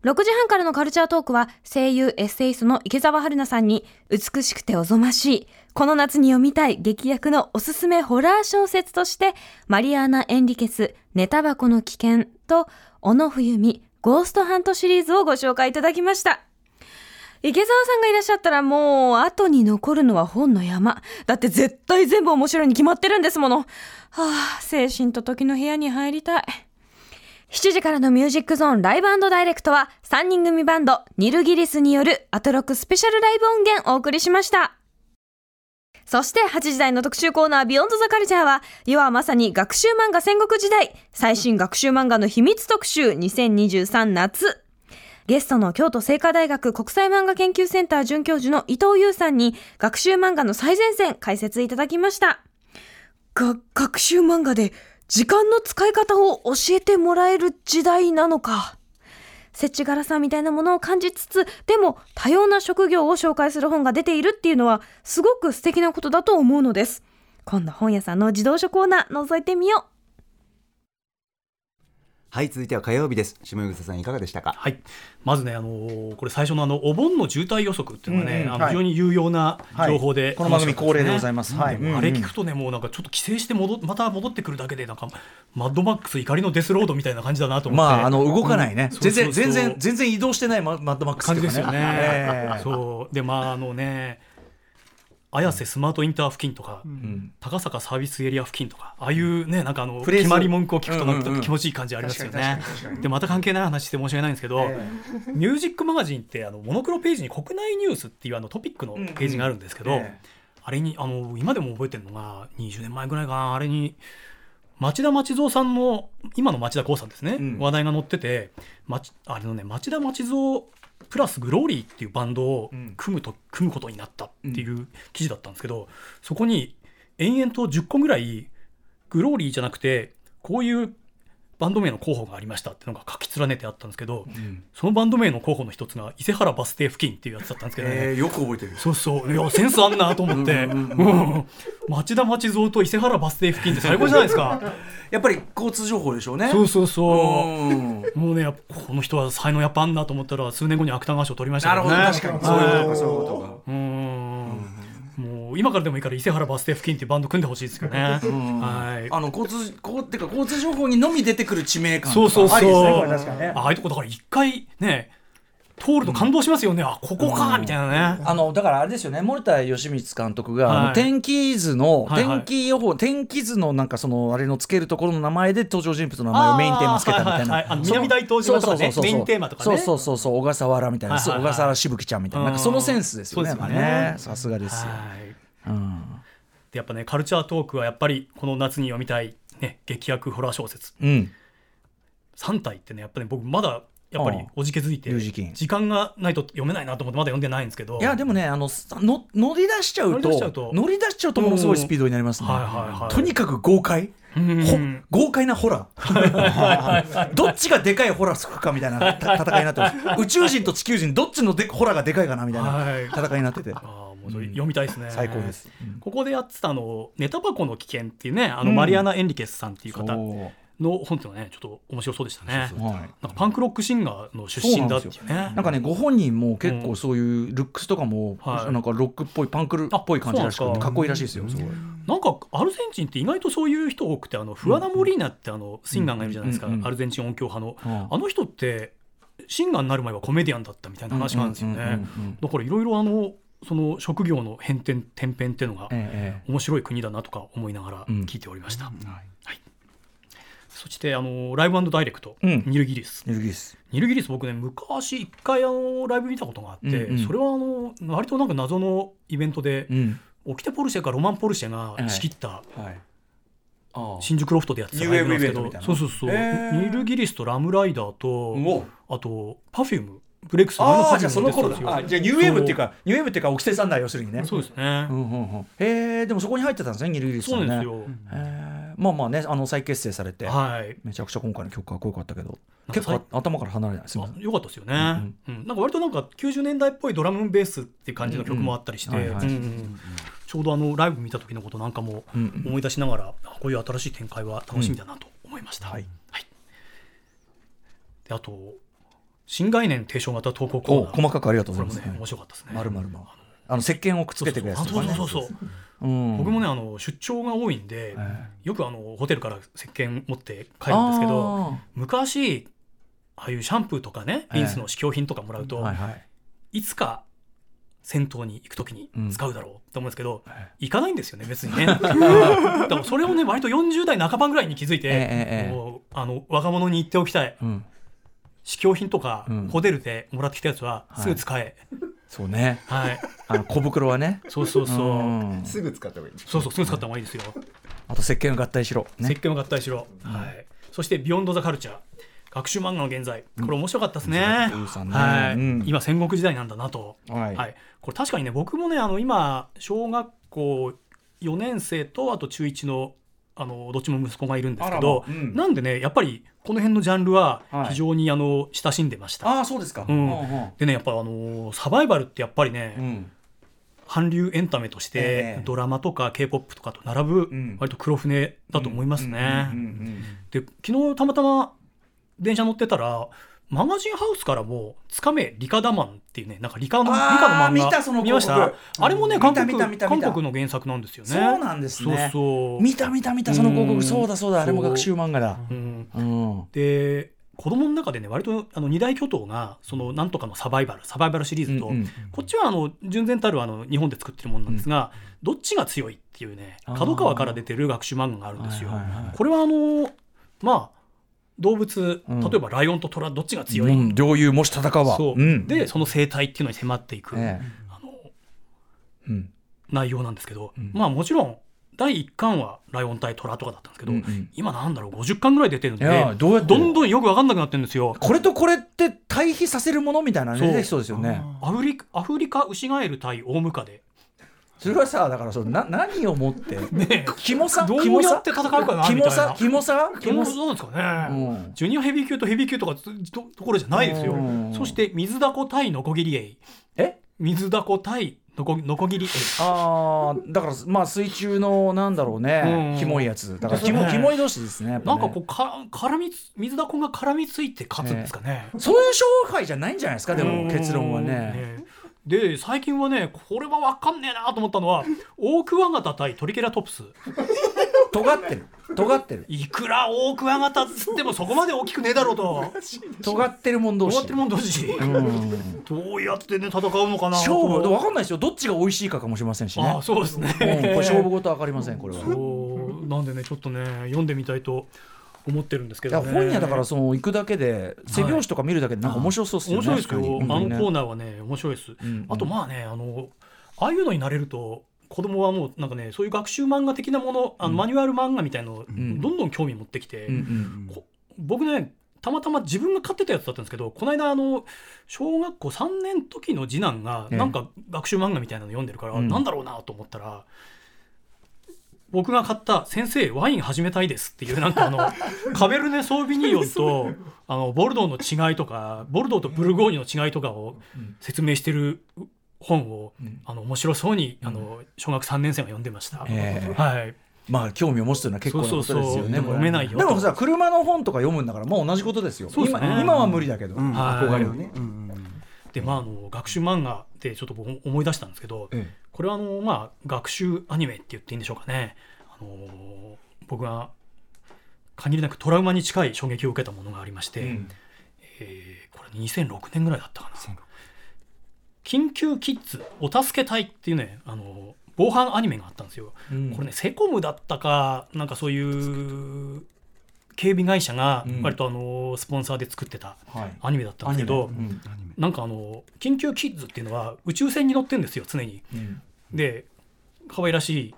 6時半からのカルチャートークは声優エッセイストの池澤春菜さんに美しくておぞましい、この夏に読みたい劇薬のおすすめホラー小説として、マリアーナ・エンリケス、ネタ箱の危険と、小野冬美、ゴーストハントシリーズをご紹介いただきました。池澤さんがいらっしゃったらもう後に残るのは本の山。だって絶対全部面白いに決まってるんですもの。はあ、精神と時の部屋に入りたい。7時からのミュージックゾーンライブダイレクトは3人組バンドニルギリスによるアトロクスペシャルライブ音源をお送りしました。そして8時台の特集コーナービヨンドザカルチャーは、世はまさに学習漫画戦国時代、最新学習漫画の秘密特集2023夏。ゲストの京都精華大学国際漫画研究センター准教授の伊藤優さんに学習漫画の最前線解説いただきました。が、学習漫画で時間の使い方を教えてもらえる時代なのか。設置柄さんみたいなものを感じつつ、でも多様な職業を紹介する本が出ているっていうのはすごく素敵なことだと思うのです。今度本屋さんの自動書コーナー覗いてみよう。はい続いては火曜日です。下草さんいかがでしたか？はい、まずね、あのーこれ最初のあのお盆の渋滞予測っていうのがね、うんうん。はい。あの非常に有用な情報で、はいこの番組恒例でございます。はい。あれ聞くとね、もうなんかちょっと帰省して戻また戻ってくるだけでなんかマッドマックス怒りのデスロードみたいな感じだなと思って。まああの動かないね、うん。全然全然全然移動してないママッドマックスっていうか感じですよね。ええそう。でまああのね綾瀬スマートインター付近とか、ん。高坂サービスエリア付近とかああいうねなんかあの決まり文句を聞くとなんか気持ちいい感じありますよね。でまた関係ない話して申し訳ないんですけど、えミュージックマガジンってあのモノクロページに国内ニュースっていうあのトピックのページがあるんですけど、うん。うんええ。あれにあの今でも覚えてるのが20年前ぐらいかなあれに町田町蔵さんの今の町田光さんですね、うん。話題が載ってて町あれのね町田町蔵プラスグローリーっていうバンドをうん。組むと、組むことになったっていう記事だったんですけどそこに延々と10個ぐらいグローリーじゃなくてこういうバンド名の候補がありましたっていうのが書き連ねてあったんですけど、そのバンド名の候補の一つが伊勢原バス停付近っていうやつだったんですけどね、ええよく覚えてる。そうそう。いやセンスあんなと思って。うん町田町蔵と伊勢原バス停付近って最高じゃないですか。やっぱり交通情報でしょうね。そうそうそう。うん。もうねこの人は才能やっぱあんなと思ったら数年後に芥川賞取りましたなるほどね確かに。そういうことかそういうことか。うん今からでもいいから伊勢原バス停付近っていうバンド組んでほしいですよね。はい。あの交通こうってか交通情報にのみ出てくる地名感。そうそうそう。ありですねこれ確かにね。ああいうとこだから一回ね通ると感動しますよね、あここかみたいなね、あのだからあれですよね。森田義満監督が、はいあの天気図の、はいはい。天気予報天気図のなんかそのあれのつけるところの名前で登場人物の名前をメインテーマつけたみたいな、はいはい。南大東島とかねそうそうそうそう。メインテーマとかね。そうそうそうそう。小笠原みたいな、はいはいはい。小笠原しぶきちゃんみたいな。なんかそのセンスですよね。さすがですよ、はいうん。でやっぱねカルチャートークはやっぱりこの夏に読みたい、ね、劇薬ホラー小説。うん。3体ってねやっぱり僕まだやっぱりおじけづいて時間がないと読めないなと思ってまだ読んでないんですけど。いやでもねあのさの乗り出しちゃうと乗り出しちゃうと。乗り出しちゃうとものすごいスピードになりますね、はいはいはい。とにかく豪快。うんほ豪快なホラー。<laughs> どっちがでかいホラーすくかみたいなた <laughs> 戦いになってます。宇宙人と地球人どっちのでホラーがでかいかなみたいはい。な戦いになっててもうそれ読みたいですね、最高です、ここでやってたあの「ネタ箱の危険」っていうねあのうんマリアナ・エンリケスさんっていう方その本っていうのはねちょっと面白そうでしたね。うはい。なんかパンクロックシンガーの出身だっていうね。なんかねご本人も結構そういうルックスとかも、はいなんかロックっぽいパンクっぽい感じらしくてかっこいいらしいですよすごい。なんかアルゼンチンって意外とそういう人多くてあのフアナ・モリーナってあのシンガーがいるじゃないですか、うんうんうんアルゼンチン音響派の、うん。あの人ってシンガーになる前はコメディアンだったみたいな話があるんですよね、うんうんうんうんだからいろいろあのその職業の変転転変っていうのがええ面白い国だなとか思いながらうん。聞いておりました、ええはい。そしてあのライブダイレクト、うん。ニルギリス。ニルギリス。ニルギリス僕ね昔一回あのライブ見たことがあって、うんうん。それはあの割となんか謎のイベントで、うん。オキテポルシェかロマン・ポルシェが仕切ったはい。あ新宿ロフトでやってたライブな。んですけどそうそうそう、へー。ニルギリスとラムライダーとお。あとパフュームブレイクスのああじゃあその頃だ。あじゃあニューウェーブっていうかニューウェーブっていうか沖瀬さんだ要するにね。そうですね、うんうんうんへえでもそこに入ってたんですねニルギリスさんね。そうなんですよ、へー。まあまあねあの再結成されて。はい。めちゃくちゃ今回の曲かっこよかったけど。結構頭から離れないすみませんあよかったですよね、うんなんか割となんか90年代っぽいドラムベースっていう感じの曲もあったりして。うんうんはいはいうんうんちょうどあのライブ見た時のことなんかもうんうん。思い出しながら、あこういう新しい展開は楽しみだなと思いました、はい。であと新概念提唱型投稿コーおナー。細かくありがとうございます。面白かったですね。まるまるまあの石鹸をくっつけてくるやつあとかねそうそうそうそう。うん。僕もねあの出張が多いんで、えよくあのホテルから石鹸持って帰るんですけどあ昔ああいうシャンプーとかねええ。リンスの試供品とかもらうーと、はいはい。いつか銭湯に行くときに使うだろうと思うんですけど、え行かないんですよね別にね。だからそれをね割と40代半ばぐらいに気づいて、ええええ。もうあの若者に言っておきたい。うん試供品とか、うん。ホテルでもらってきたやつはすぐ使え、そうね。はい。あの小袋はね。そうそうそう。うん。すぐ使った方がいいそうそうすぐ使った方がいいですよ。あと石鹸を合体しろ。ね。石鹸を合体しろ、はい、そして「ビヨンド・ザ・カルチャー」学習漫画の現在。これ面白かったですね,、うんさんねはい。うん。今戦国時代なんだなと、はい。これ確かにね僕もねあの今小学校4年生とあと中1のあのどっちも息子がいるんですけど、まうん。なんでねやっぱりこの辺のジャンルははい。非常にあの親しんでました、ああそうですか。うん。うんでねやっぱあのサバイバルってやっぱりね、うん。韓流エンタメとして、ええ。ドラマとか k p o p とかと並ぶ、ん。割と黒船だと思いますね。で昨日たまたま電車乗ってたらマガジンハウスからも「つかめ理科ダマン」っていうねなんか理科の理あー科の漫画見たその見ました？あれもねうん韓国韓国の原作なんですよね。そうなんですね。そうそう。見た見た見たその広うん。告そうだそうだ。あれも学習漫画だ。う。ん。うん。で子供の中でね割とあの二大巨頭がそのなんとかのサバイバルサバイバルシリーズと、うんうんこっちはあの純然たるあの日本で作ってるものなんですが、どっちが強いっていうね角川から出てる学習漫画があるんですよ。これはあのまあ動物うん。例えばライオンとトラどっちが強い、うん。両雄もし戦うわ。そう、ん。でその生態っていうのに迫っていく、ええ。あのうん。内容なんですけど、ん。まあもちろん第1巻はライオン対トラとかだったんですけど、うんうん。今なんだろう50巻ぐらい出てるんでどんどんよく分かんなくなってるんですよ。これとこれって対比させるものみたいなのそう。ですよね。アフリカアフリカウシガエル対オウムカで、それはさだからそのな <laughs> 何をもってね、キモさどうやって戦うかなキモみたいな。さキモさキモそうですかね、うん。ジュニアヘビー級とヘビー級とかつとところじゃないですよ。うん。そして水ダコ対ノコギリエイ。え？水ダコ対ノコノコギリエイ。あーだからまあ水中のなんだろうねうん。キモいやつ。だからキモね。キモい同士ですねね。なんかこうか絡みつ水ダコが絡みついて勝つんですかね、そういう勝敗じゃないんじゃないですかでも結論はうんねで最近はねこれは分かんねえなと思ったのはオオクワガタ対トリケラトプス。尖ってる。尖ってる。いくらオオクワガタっつってもそこまで大きくねえだろうと。<laughs> 尖ってるもん同士。どうやってるもん同士。うん。どうやってね戦うのかな。勝負。分かんないですよ。どっちが美味しいかかもしれませんしね。ああそうですね、うん。これ勝負事は分かりませんこれは。そう。なんでねちょっとね読んでみたいと思ってるんですけどね。本屋だからその行くだけで背表紙とか見るだけでなんか面白そうですよね。面白いですよ、確かに。あのコーうんナーはね面白いです、ん。あとまあねあのああいうのになれると子供はもうなんかねそういう学習漫画的なものあのマニュアル漫画みたいのをん。どんどん興味持ってきて、うんうんこ僕ねたまたま自分が買ってたやつだったんですけどこの間あの小学校3年の時の次男がええ。なんか学習漫画みたいなの読んでるから、うん。なんだろうなと思ったら僕が買った「先生ワイン始めたいです」っていうなんかあの <laughs> カベルネ・ソービニヨンとあのボルドーの違いとかボルドーとブルゴーニュの違いとかを説明してる本を、あの面白そうにあの小学3年生が読んでました。ええ。はい。まあ興味を持つというのは結構なことですよねそうそうそう。でもこれ読めないよでもさ車の本とか読むんだからもう同じことですよ。今今は無理だけど、憧れをね、うんうんでまああの学習漫画でちょっと僕思い出したんですけど、えこれはあのまあ学習アニメって言っていいんでしょうかね。あの僕が限りなくトラウマに近い衝撃を受けたものがありまして、うんえーこれ2006年ぐらいだったかな。緊急キッズお助け隊っていうねあの防犯アニメがあったんですよ。うんこれねセコムだったかなんかそういう警備会社がうん。割とあのスポンサーで作ってたはい。アニメだったんですけど、なんかあの緊急キッズっていうのは宇宙船に乗ってんですよ常に。うん。で可愛らしい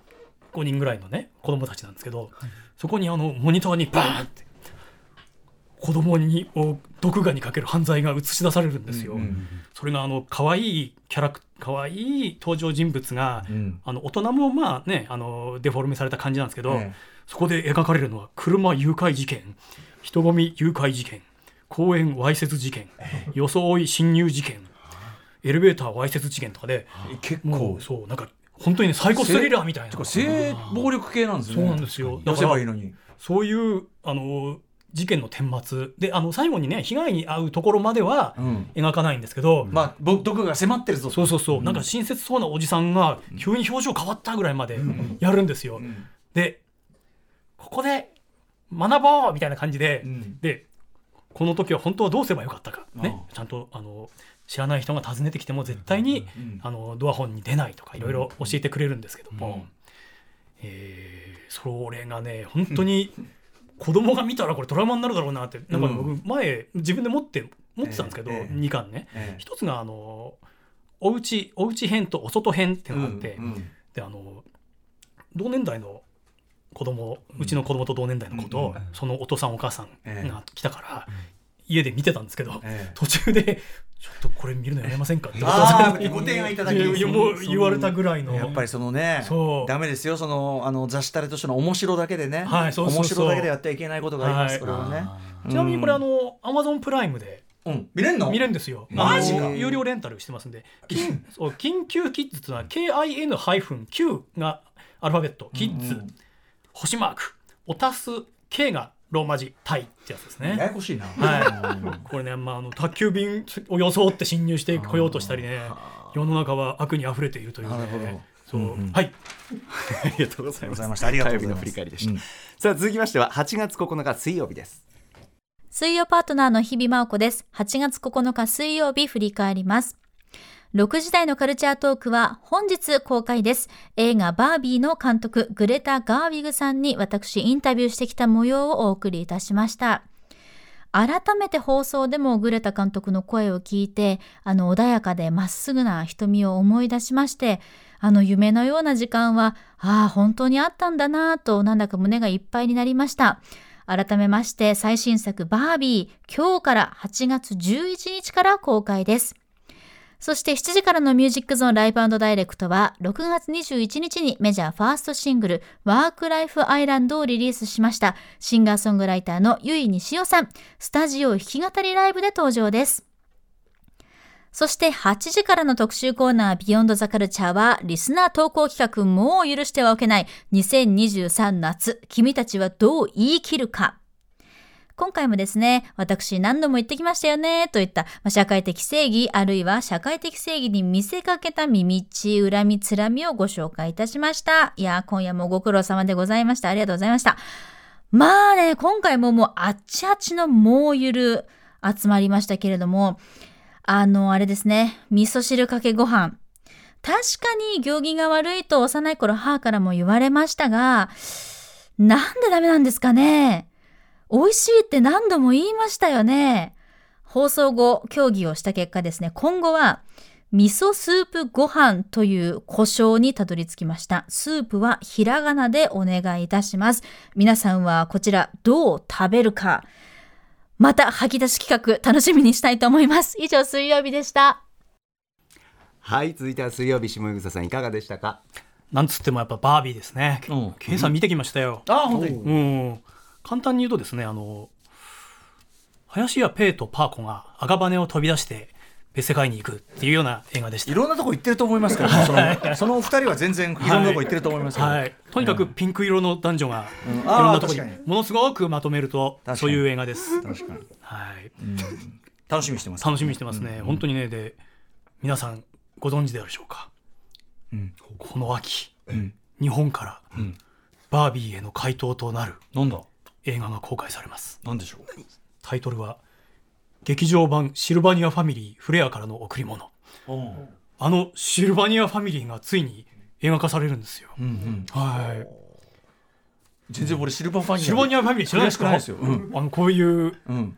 5人ぐらいのね子供たちなんですけど、そこにあのモニターにバーンって子供にを毒牙にかける犯罪が映し出されるんですよ。うんそれがあの可愛いキャラク可愛い登場人物が、うん。あの大人もまあねあのデフォルメされた感じなんですけど、ええ。そこで描かれるのは車誘拐事件人混み誘拐事件公園わいせつ事件装い侵入事件エレベーターわいせつ事件とかで結も構うそうなんか本当にねサイコスリラーみたいな。性暴力系なんですね。そうなんですよ。出せばいいのに。そういうあの事件の顛末。であの最後にね被害に遭うところまではうん。描かないんですけど、まあ僕毒が迫ってるぞそうそうそう、なんか親切そうなおじさんが急に表情変わったぐらいまでやるんですよ。ん。でここで学ぼうみたいな感じで、ん。でこの時は本当はどうすればよかったか、ねあ、ちゃんとあの知らない人が訪ねてきても絶対に、んあのドアホンに出ないとかいろいろ教えてくれるんですけども、えーそれがね本当に子供が見たらこれトラウマになるだろうなってなんかね僕前自分で持って持ってたんですけど、ええ2巻ね。ええ。一つがあのおうちおうち編とお外編っていうのがあって、であの同年代の子供うちの子供と同年代の子と、そのお父さんお母さんが来たから、家で見てたんですけど、ええ。途中でちょっとこれ見るのやめませんか？<laughs> ってご提案いただき言われたぐらいの。やっぱりそのねそう。ダメですよ。そのあの雑誌タレとしての面白だけでね、はいそうそうそう。面白だけでやってはいけないことがあります、はい。これはね。ちなみにこれあのアマゾンプライムでうん。見れんの？見れるんですよ。マジか。有料レンタルしてますんで、<laughs> 緊急キッズというのは KIN-Q がアルファベット、キッズ、星マーク、お足す K がローマ字、タイってやつですやね。やこしいな、はい、これね、まあ、あの宅急便を装って侵入してこようとしたりね、世の中は悪に溢れているというなるほど。ね。そう、はい、ありがとうございますございました。ありがとうございます火曜日の振り返りでした、うん。さあ続きましては8月9日水曜日です。水曜パートナーの日々真央子です。8月9日水曜日振り返ります。6時台のカルチャートークは本日公開です。映画バービーの監督グレタ・ガーウィグさんに私インタビューしてきた模様をお送りいたしました。改めて放送でもグレタ監督の声を聞いて、あの穏やかでまっすぐな瞳を思い出しまして、あの夢のような時間は、ああ、本当にあったんだなぁと、なんだか胸がいっぱいになりました。改めまして最新作バービー今日から8月11日から公開です。そして7時からのミュージックゾーンライブダイレクトは6月21日にメジャーファーストシングルワークライフアイランドをリリースしました。シンガーソングライターのゆいにしおさん。スタジオ弾き語りライブで登場です。そして8時からの特集コーナービヨンドザカルチャーはリスナー投稿企画もう許してはおけない。2023夏君たちはどう言い切るか。今回もですね、私何度も言ってきましたよね、といった、まあ社会的正義、あるいは社会的正義に見せかけた耳ち恨みつらみをご紹介いたしました。いや、今夜もご苦労様でございました。ありがとうございました。まあね、今回ももうあっちあっちのもうゆる集まりましたけれども、あの、あれですね、味噌汁かけご飯。確かに行儀が悪いと幼い頃母からも言われましたが、なんでダメなんですかね美味しいって何度も言いましたよね。放送後、協議をした結果ですね、今後は、味噌スープご飯という故障にたどり着きました。スープはひらがなでお願いいたします。皆さんはこちらどう食べるか、また吐き出し企画楽しみにしたいと思います。以上、水曜日でした。はい続いては水曜日下草さんいかがでしたか？なんつってもやっぱバービーですねうん。計算見てきましたよ。あ本当にうん、簡単に言うとですねあの林家ペーとパーコが赤羽を飛び出して別世界に行くっていうような映画でした。いろんなとこ行ってると思いますから、そのそのお二人は全然いろんなとこ行ってると思いますけど、はい、とにかくピンク色の男女がいろんなところに。ものすごくまとめるとそういう映画です。確かに。はい、楽しみにしてます。楽しみにしてますね、本当にねで皆さんご存知であるでしょうか、ん。この秋、ん。日本から、ん。バービーへの回答となる。なんだ？映画が公開されます。なんでしょう？タイトルは劇場版シルバニアファミリーフレアからの贈り物。あのシルバニアファミリーがついに映画化されるんですよ、うんうん。はい。全然俺シルバーファンシルバニアファミリー知らないですか？詳しくないですよ。うん。あのこういううん。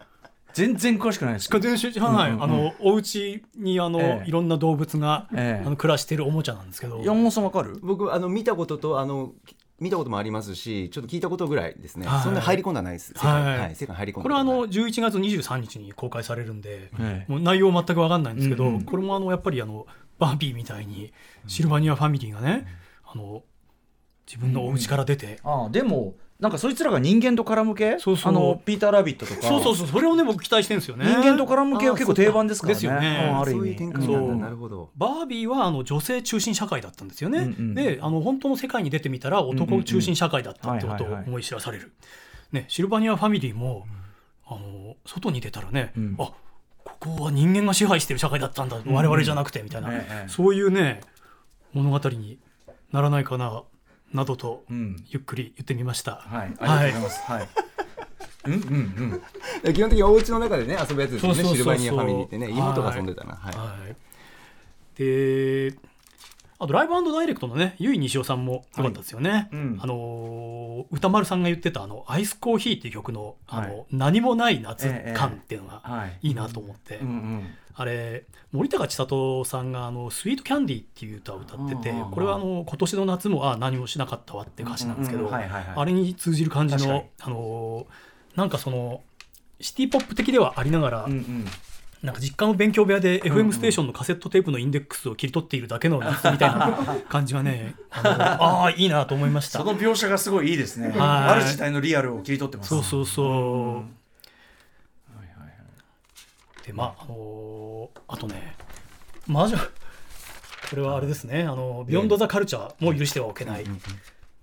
全然詳しくないです全然知らない、うんうんうん。あのお家にあの、ええ。いろんな動物が、ええ。あの暮らしてるおもちゃなんですけど。山本さんわかる？僕あの見たこととあの見たこともありますしちょっと聞いたことぐらいですね、はい。そんな入り込んだないです。はい。はい世界入り込んだこれはあのとない11月23日に公開されるんで、ええもう内容全く分かんないんですけど、うんうん。これもあのやっぱりあのバービーみたいにシルバニアファミリーがね、あの自分のお家から出て、ああでもなんかそいつらが人間と絡む系？そうそう。あのピーター・ラビットとか。そうそうそうそれをね僕期待してるんですよね。人間と絡む系は結構定番ですからね。ですよね。うんある意味。そういう展開なんだ。そう。なるほど。バービーはあの女性中心社会だったんですよね、うんうんであの本当の世界に出てみたら男中心社会だったってことを思い知らされる、ね、シルバニアファミリーも、あの外に出たらね、うん。あここは人間が支配してる社会だったんだ、我々じゃなくてみたいな、ええそういうね物語にならないかななどとうん。ゆっくり言ってみました、はい。ありがとうございます。はい。うんうんうん。基本的にお家の中でね遊ぶやつですよねシルバニアファミリーってねはい。妹が遊んでたな。はい、はい、であとライブダイレクトのね由井西尾さんも良かったですよね、うん。あのー歌丸さんが言ってたあの「アイスコーヒー」っていう曲のあの、はい何もない夏ええ感っていうのがはい。いいなと思って、うんうん。あれ森高千里さんがあの「スイートキャンディー」っていう歌を歌っててこれはあの今年の夏もあ何もしなかったわって歌詞なんですけどあれに通じる感じのあのーなんかそのシティ・ポップ的ではありながら、うんうんなんか実家の勉強部屋でうん FM ステーションのカセットテープのインデックスを切り取っているだけの夏みたいな感じがねあのああいいなと思いました。その描写がすごいいいですね。はい。ある時代のリアルを切り取ってます。そうそうそう、うん。はいはいでまああのーあとね魔女これはあれですね。あのビヨンド・ザ・カルチャーも許してはおけない、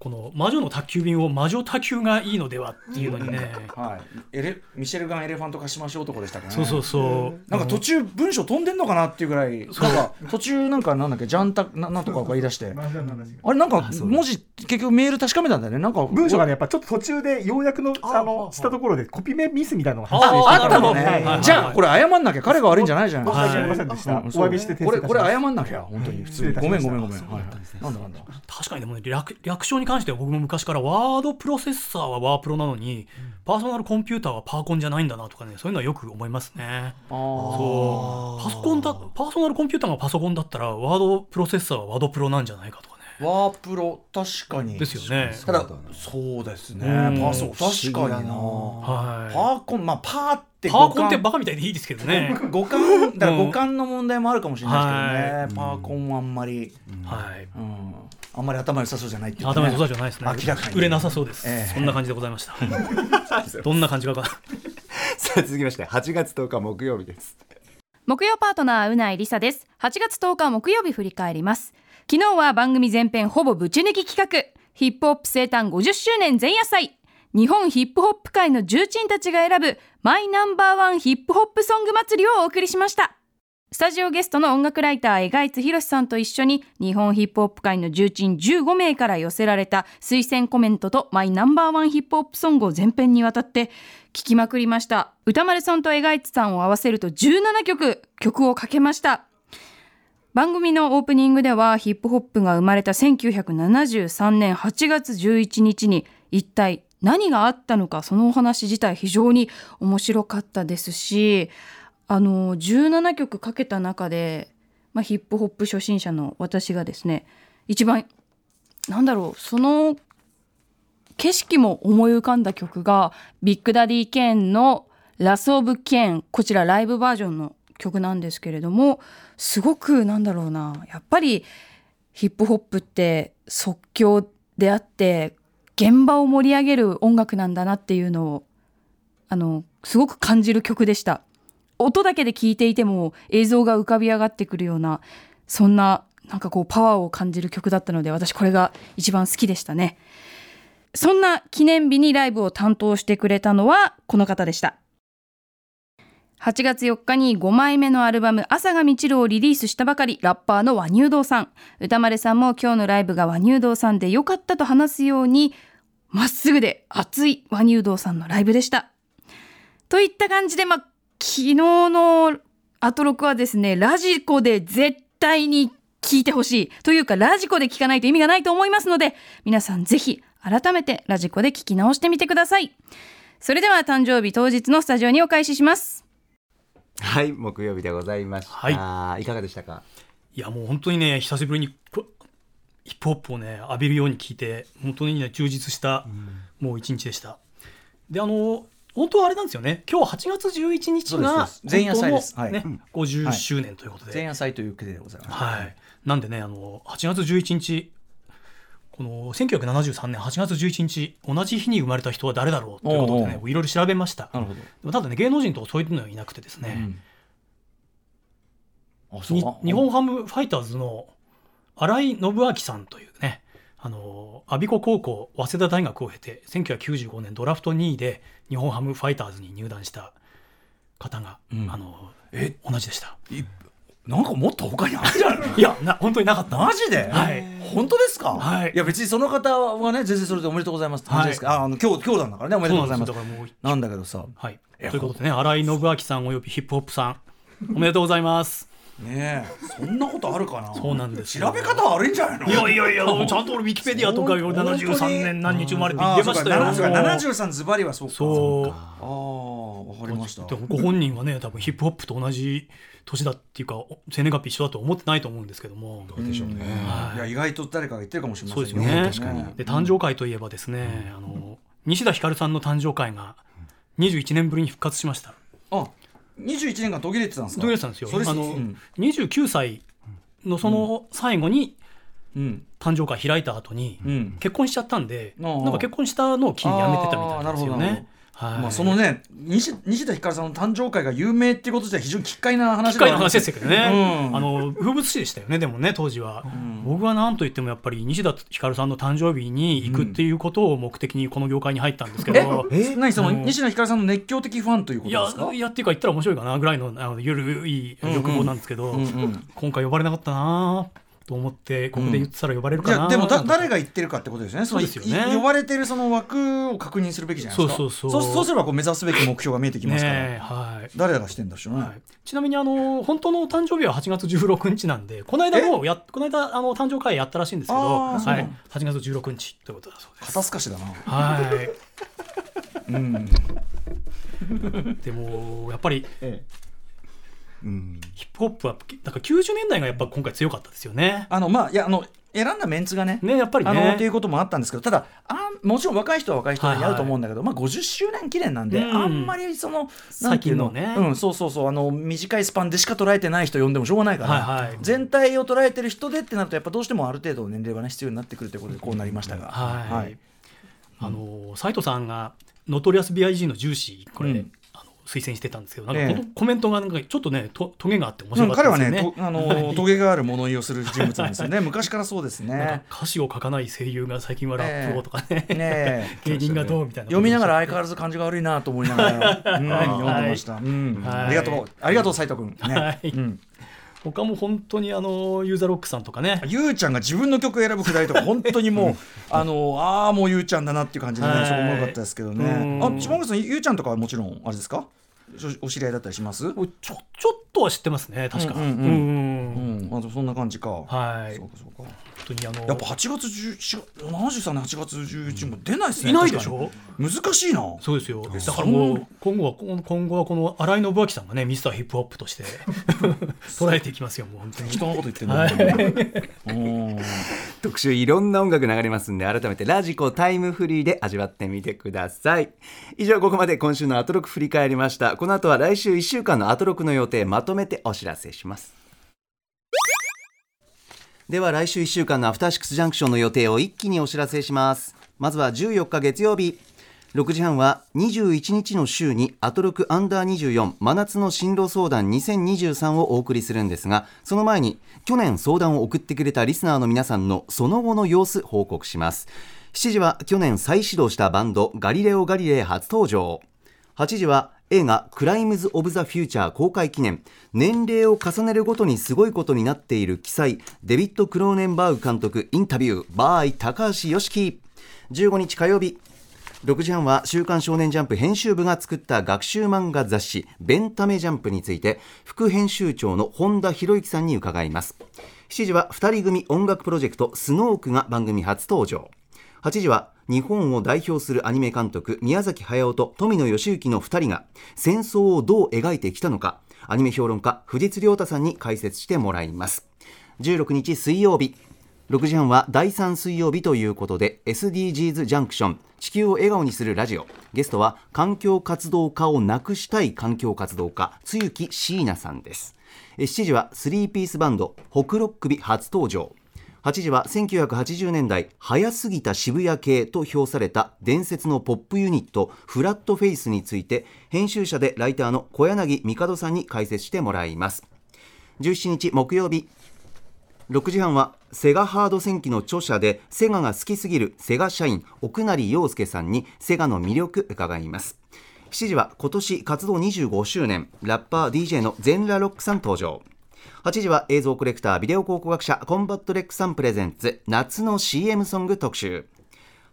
この魔女の宅急便を魔女宅急がいいのではっていうのにね。はい。エレミシェルガンエレファント化しましょう男でしたかね。そうそうそう。なんか途中文章飛んでんのかなっていうぐらい、なんか途中なんかなんだっけジャンタななんとかが言い出して、あれなんか文字結局メール確かめたんだよね。なんか文章がね、やっぱちょっと途中でようやくのあのしたところでコピペミスみたいなのがあ発生してあったのはいはいはいね。<laughs> じゃあこれ謝んなきゃ彼が悪いんじゃないじゃん。申し訳ありませんでした。う。んお詫びして訂正これこれ謝んなきゃ本当に。普通ごめんごめんごめん。はいなんだなんだ。確かにでもね略略称に関しては僕も昔からワードプロセッサーはワープロなのに、パーソナルコンピューターはパーコンじゃないんだなとかねそういうのはよく思いますね。そう。パソコンだパー。ソナルコンピューターがパソコンだったらワードプロセッサーはワードプロなんじゃないかとかね。ワープロ確かに。ですよね。ただそうですね。うん。パーソ確かにな。はい。パーコンまあパーってパーコンって五バカみたいでいいですけどね。感 <laughs> 五感だからうん五感の問題もあるかもしれないですけどね、はパーコンはあんまり、はい。うん、あんまり頭良さそうじゃないっていうか頭にそうじゃないですね。明らかに売れなさそうです、ええ。そんな感じでございました。どんな感じかわか <laughs> さあ続きまして8月10日木曜日です。木曜パートナーうないりさです。8月10日木曜日振り返ります。昨日は番組全編ほぼぶち抜き企画。ヒップホップ生誕50周年前夜祭。日本ヒップホップ界の重鎮たちが選ぶマイナンバーワンヒップホップソング祭りをお送りしましたスタジオゲストの音楽ライター江ガイツ博さんと一緒に日本ヒップホップ界の重鎮15名から寄せられた推薦コメントとマイナンバーワンヒップホップソングを全編にわたって聞きまくりました。歌丸さんと江ガイツさんを合わせると17曲曲をかけました。番組のオープニングではヒップホップが生まれた1973年8月11日に一体何があったのかそのお話自体非常に面白かったですしあの17曲かけた中で、まあ、ヒップホップ初心者の私がですね一番なんだろうその景色も思い浮かんだ曲がビッグダディ・ケーンの「ラス・オブ・ケーン」こちらライブバージョンの曲なんですけれどもすごくなんだろうなやっぱりヒップホップって即興であって現場を盛り上げる音楽なんだなっていうのをあのすごく感じる曲でした。音だけで聴いていても映像が浮かび上がってくるようなそんななんかこうパワーを感じる曲だったので私これが一番好きでしたね。そんな記念日にライブを担当してくれたのはこの方でした。8月4日に5枚目のアルバム「朝が満ちる」をリリースしたばかりラッパーの和乳堂さん。歌丸さんも今日のライブが和乳堂さんで良かったと話すようにまっすぐで熱い和乳堂さんのライブでした。といった感じで、まあ、昨日のアトロクはですねラジコで絶対に聞いてほしいというかラジコで聞かないと意味がないと思いますので皆さんぜひ改めてラジコで聞き直してみてください。それでは誕生日当日のスタジオにお返しします。はい木曜日でございました、はい。いかがでしたか？いやもう本当にね久しぶりにこヒップホップをね浴びるように聞いて本当にね充実した、もう一日でした。であの本当はあれなんですよね。今日8月11日が前夜祭です。はい。ねうん50周年ということで、前夜祭という国でございます、はい、なんでねあの8月11日この1973年8月11日同じ日に生まれた人は誰だろうということでねいろいろ調べました。なるほど、でもただね芸能人とかそういうのはいなくてですね、うん。あそう。にあ日本ハムファイターズの新井信明さんというねあの我孫子高校早稲田大学を経て1995年ドラフト2位で日本ハムファイターズに入団した方が、うん。あのえ？同じでした。いなんかもっと他にあるじゃない <laughs> いやな本当になかった。マジで、はい。本当ですか、はい。や別にその方はね全然それでおめでとうございますって感じですけど、ああの今日今日なんだからねおめでとうございます。なんだけどさ。はい、ということでね新井信明さんおよびヒップホップさんおめでとうございますねえそんなことあるかな？そうなんですよ。調べ方悪いんじゃないの？いやいやいやちゃんと俺ウィキペディアとか73年何日生まれてあ出ましたよ。あそうか73ズバリはそうか。そう。ああわかりました。ご本人はね多分ヒップホップと同じ年だっていうか生年月日一緒だと思ってないと思うんですけども。でしょうね。い。や意外と誰かが言ってるかもしれませんそうですよね。確かに。で誕生会といえばですね、あの西田ひかるさんの誕生会が21年ぶりに復活しました。あ21年間途切れてたんですか？途切れてたんですよ。あの、うん。29歳のその最後にうん。誕生会開いた後に、うん。結婚しちゃったんで、なんか結婚したのを機にやめてたみたいなんですよね。はい。まあそのね西西田ひかるさんの誕生会が有名っていうこと自体非常に奇怪な話機械の話ですけどね、うん。あの風物詩でしたよね。でもね当時は、僕は何と言ってもやっぱり西田ひかるさんの誕生日に行くっていうことを目的にこの業界に入ったんですけど、え？何そのうん。西田ひかるさんの熱狂的ファンということですか？いやっていうか言ったら面白いかな。ぐらいのあのゆるい欲望なんですけど、うんうん。今回呼ばれなかったなと思ってここで言ってたら呼ばれるかな、いやでもだ誰が言ってるかってことですよね。そうですよね。い呼ばれてるその枠を確認するべきじゃないですか。そうそうそう。そうすればこう目指すべき目標が見えてきますから、ねえはい。誰がしてんだしょうね、はい、ちなみにあの本当の誕生日は8月16日なんでこの間もやこの間あの誕生会やったらしいんですけど、はい、8月16日ということだそうです。肩透かしだな。はい。うん。<laughs> でもやっぱりうん。ヒップホップはなんか90年代がやっぱ今回強かったですよね。あのまあいやあの選んだメンツがねねやっぱりね。あのっていうこともあったんですけどただあもちろん若い人は若い人にやると思うんだけど、まあ、50周年記念なんで、うん。あんまりそのなんていうのね。うん、そうそうそうあの短いスパンでしか捉えてない人呼んでもしょうがないから、はいはい。全体を捉えてる人でってなるとやっぱどうしてもある程度年齢はね必要になってくるということでこうなりましたが、はい。あの斉藤さんがノトリアス BIG のジューシーこれ、うん推薦してたんですけどなんかええ。このコメントがなんかちょっとねとトゲがあって面うん白かった彼はですよね。ね <laughs> とあのトゲがある物言いをする人物なんですよね。<laughs> 昔からそうですね。歌詞を書かない声優が最近はラップをとかね、ねえ。<laughs> 芸人がどうみたいな読みながら相変わらず感じが悪いなと思いながら、うん、読んでました、うん。はいありがとう。ありがとう斉藤君、ね。はい。うん、他も本当にあのユウ・ザ・ロックさんとかね。ゆうちゃんが自分の曲を選ぶくだりとか <laughs> 本当にもうあのああもうゆうちゃんだなっていう感じで、ねはい。すごく良かったですけどね。うん。あ島口さんゆうちゃんとかはもちろんあれですか？おお知り合いだったりします？ちょちょっとは知ってますね確か。うんうんうん。うんうんうん。あそんな感じか、はい。そうかそうか。本当にあのやっぱ8月11 73年8月11日も出ないですね。いないでしょ？難しいな。そうですよ。だからもう今後はこ今後はこの新井信明さんがねミスターヒップホップとして <laughs> 捉えていきますよもう本当に。人のこと言ってんの、はい。<laughs> うん。特集いろんな音楽流れますんで改めてラジコタイムフリーで味わってみてください。以上ここまで今週のアトロク振り返りました。この後は来週1週間のアトロクの予定まとめてお知らせしますでは来週1週間のアフターシックスジャンクションの予定を一気にお知らせします。まずは14日月曜日6時半は21日の週にアトロクアンダー24真夏の進路相談2023をお送りするんですがその前に去年相談を送ってくれたリスナーの皆さんのその後の様子報告します。7時は去年再始動したバンドガリレオ・ガリレイ初登場。8時は映画クライムズ・オブ・ザ・フューチャー公開記念。年齢を重ねるごとにすごいことになっている記載デビッド・クローネンバーグ監督インタビューバーイ高橋良樹。15日火曜日。6時半は「週刊少年ジャンプ」編集部が作った学習漫画雑誌「ベンタメジャンプ」について副編集長の本田博之さんに伺います。7時は2人組音楽プロジェクトスノークが番組初登場。8時は日本を代表するアニメ監督宮崎駿と富野義行の2人が戦争をどう描いてきたのかアニメ評論家藤津亮太さんに解説してもらいます。16日水曜日6時半は第3水曜日ということで SDGs ジャンクション地球を笑顔にするラジオ。ゲストは環境活動家をなくしたい環境活動家露木椎名さんです。7時はスリーピースバンド北ロックビ初登場。8時は1980年代早すぎた渋谷系と評された伝説のポップユニットフラットフェイスについて編集者でライターの小柳帝さんに解説してもらいます。17日木曜日6時半はセガハード戦記の著者でセガが好きすぎるセガ社員奥成陽介さんにセガの魅力伺います。7時は今年活動25周年ラッパー DJ のゼンラロックさん登場。8時は映像コレクタービデオ考古学者コンバットレックさんプレゼンツ夏の CM ソング特集。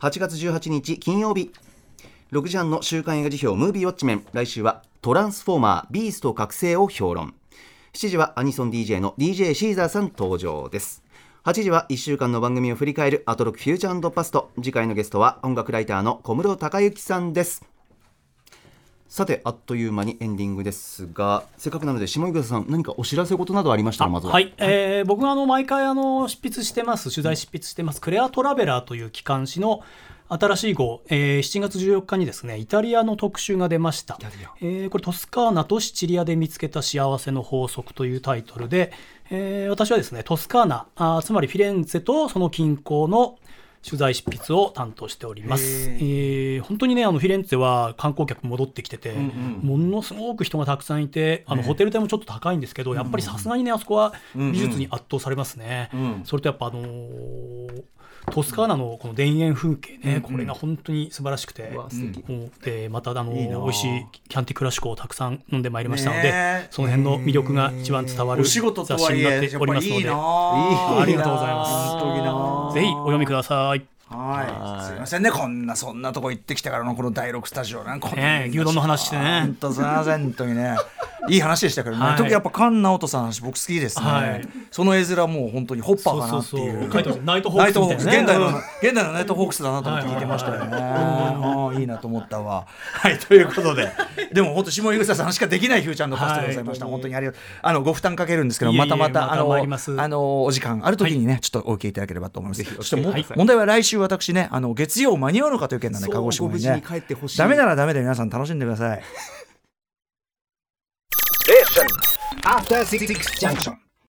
8月18日金曜日。6時半の週刊映画時評ムービーウォッチメン。来週はトランスフォーマービースト覚醒を評論。7時はアニソン DJ の DJ シーザーさん登場です。8時は1週間の番組を振り返るアトロックフューチャーパスト。次回のゲストは音楽ライターの小室孝之さんです。さてあっという間にエンディングですがせっかくなので下井さん何かお知らせ事などありましたらまずは。はい、えー僕があの毎回あの執筆してます取材執筆してます。クレアトラベラーという機関誌の新しい号、えー7月14日にですねイタリアの特集が出ました、えーこれトスカーナとシチリアで見つけた幸せの法則というタイトルで、えー私はですねトスカーナあーつまりフィレンツェとその近郊の取材執筆を担当しております。えー本当にねあのフィレンツェは観光客戻ってきてて、ものすごく人がたくさんいてあの、ホテル代もちょっと高いんですけど、やっぱりさすがにねあそこは美術に圧倒されますね。それとやっぱあのートスカーナのこの田園風景ね、これが本当に素晴らしくて、でまたあのいいな美味しいキャンティクラシコをたくさん飲んでまいりましたので、その辺の魅力が一番伝わる雑誌になっておりますので、あ。りがとうございます。ぜひお読みください。はい、すいませんね、こんなそんなとこ行ってきたからのこの第6スタジオなんかこんなねえ牛丼の話してね。本当すみません。本当にね。<laughs> いい話でしたけどね、はい。特にやっぱ菅直人さんの話僕好きですね、はい。その絵面もう本当にホッパーかなってそうそういう。ナイトホークスみたいなね。現代のうん。現代のナイトホークスだなと思って聞いてましたよね、はいああいいなと思ったわ。<laughs> はいということで。<laughs> でも本当下井草さんしかできないフューチャーのパスでございました、はい。本当にありがとう。あのご負担かけるんですけどいえいえまたまたまたあのます。あのお時間ある時にね、ちょっとお受けいただければと思います。そして問題は来週私ねあの月曜間に合うのかという件なんで鹿児島にね。帰ってほしい。ダメならダメで皆さん楽しんでください。After Six Junction.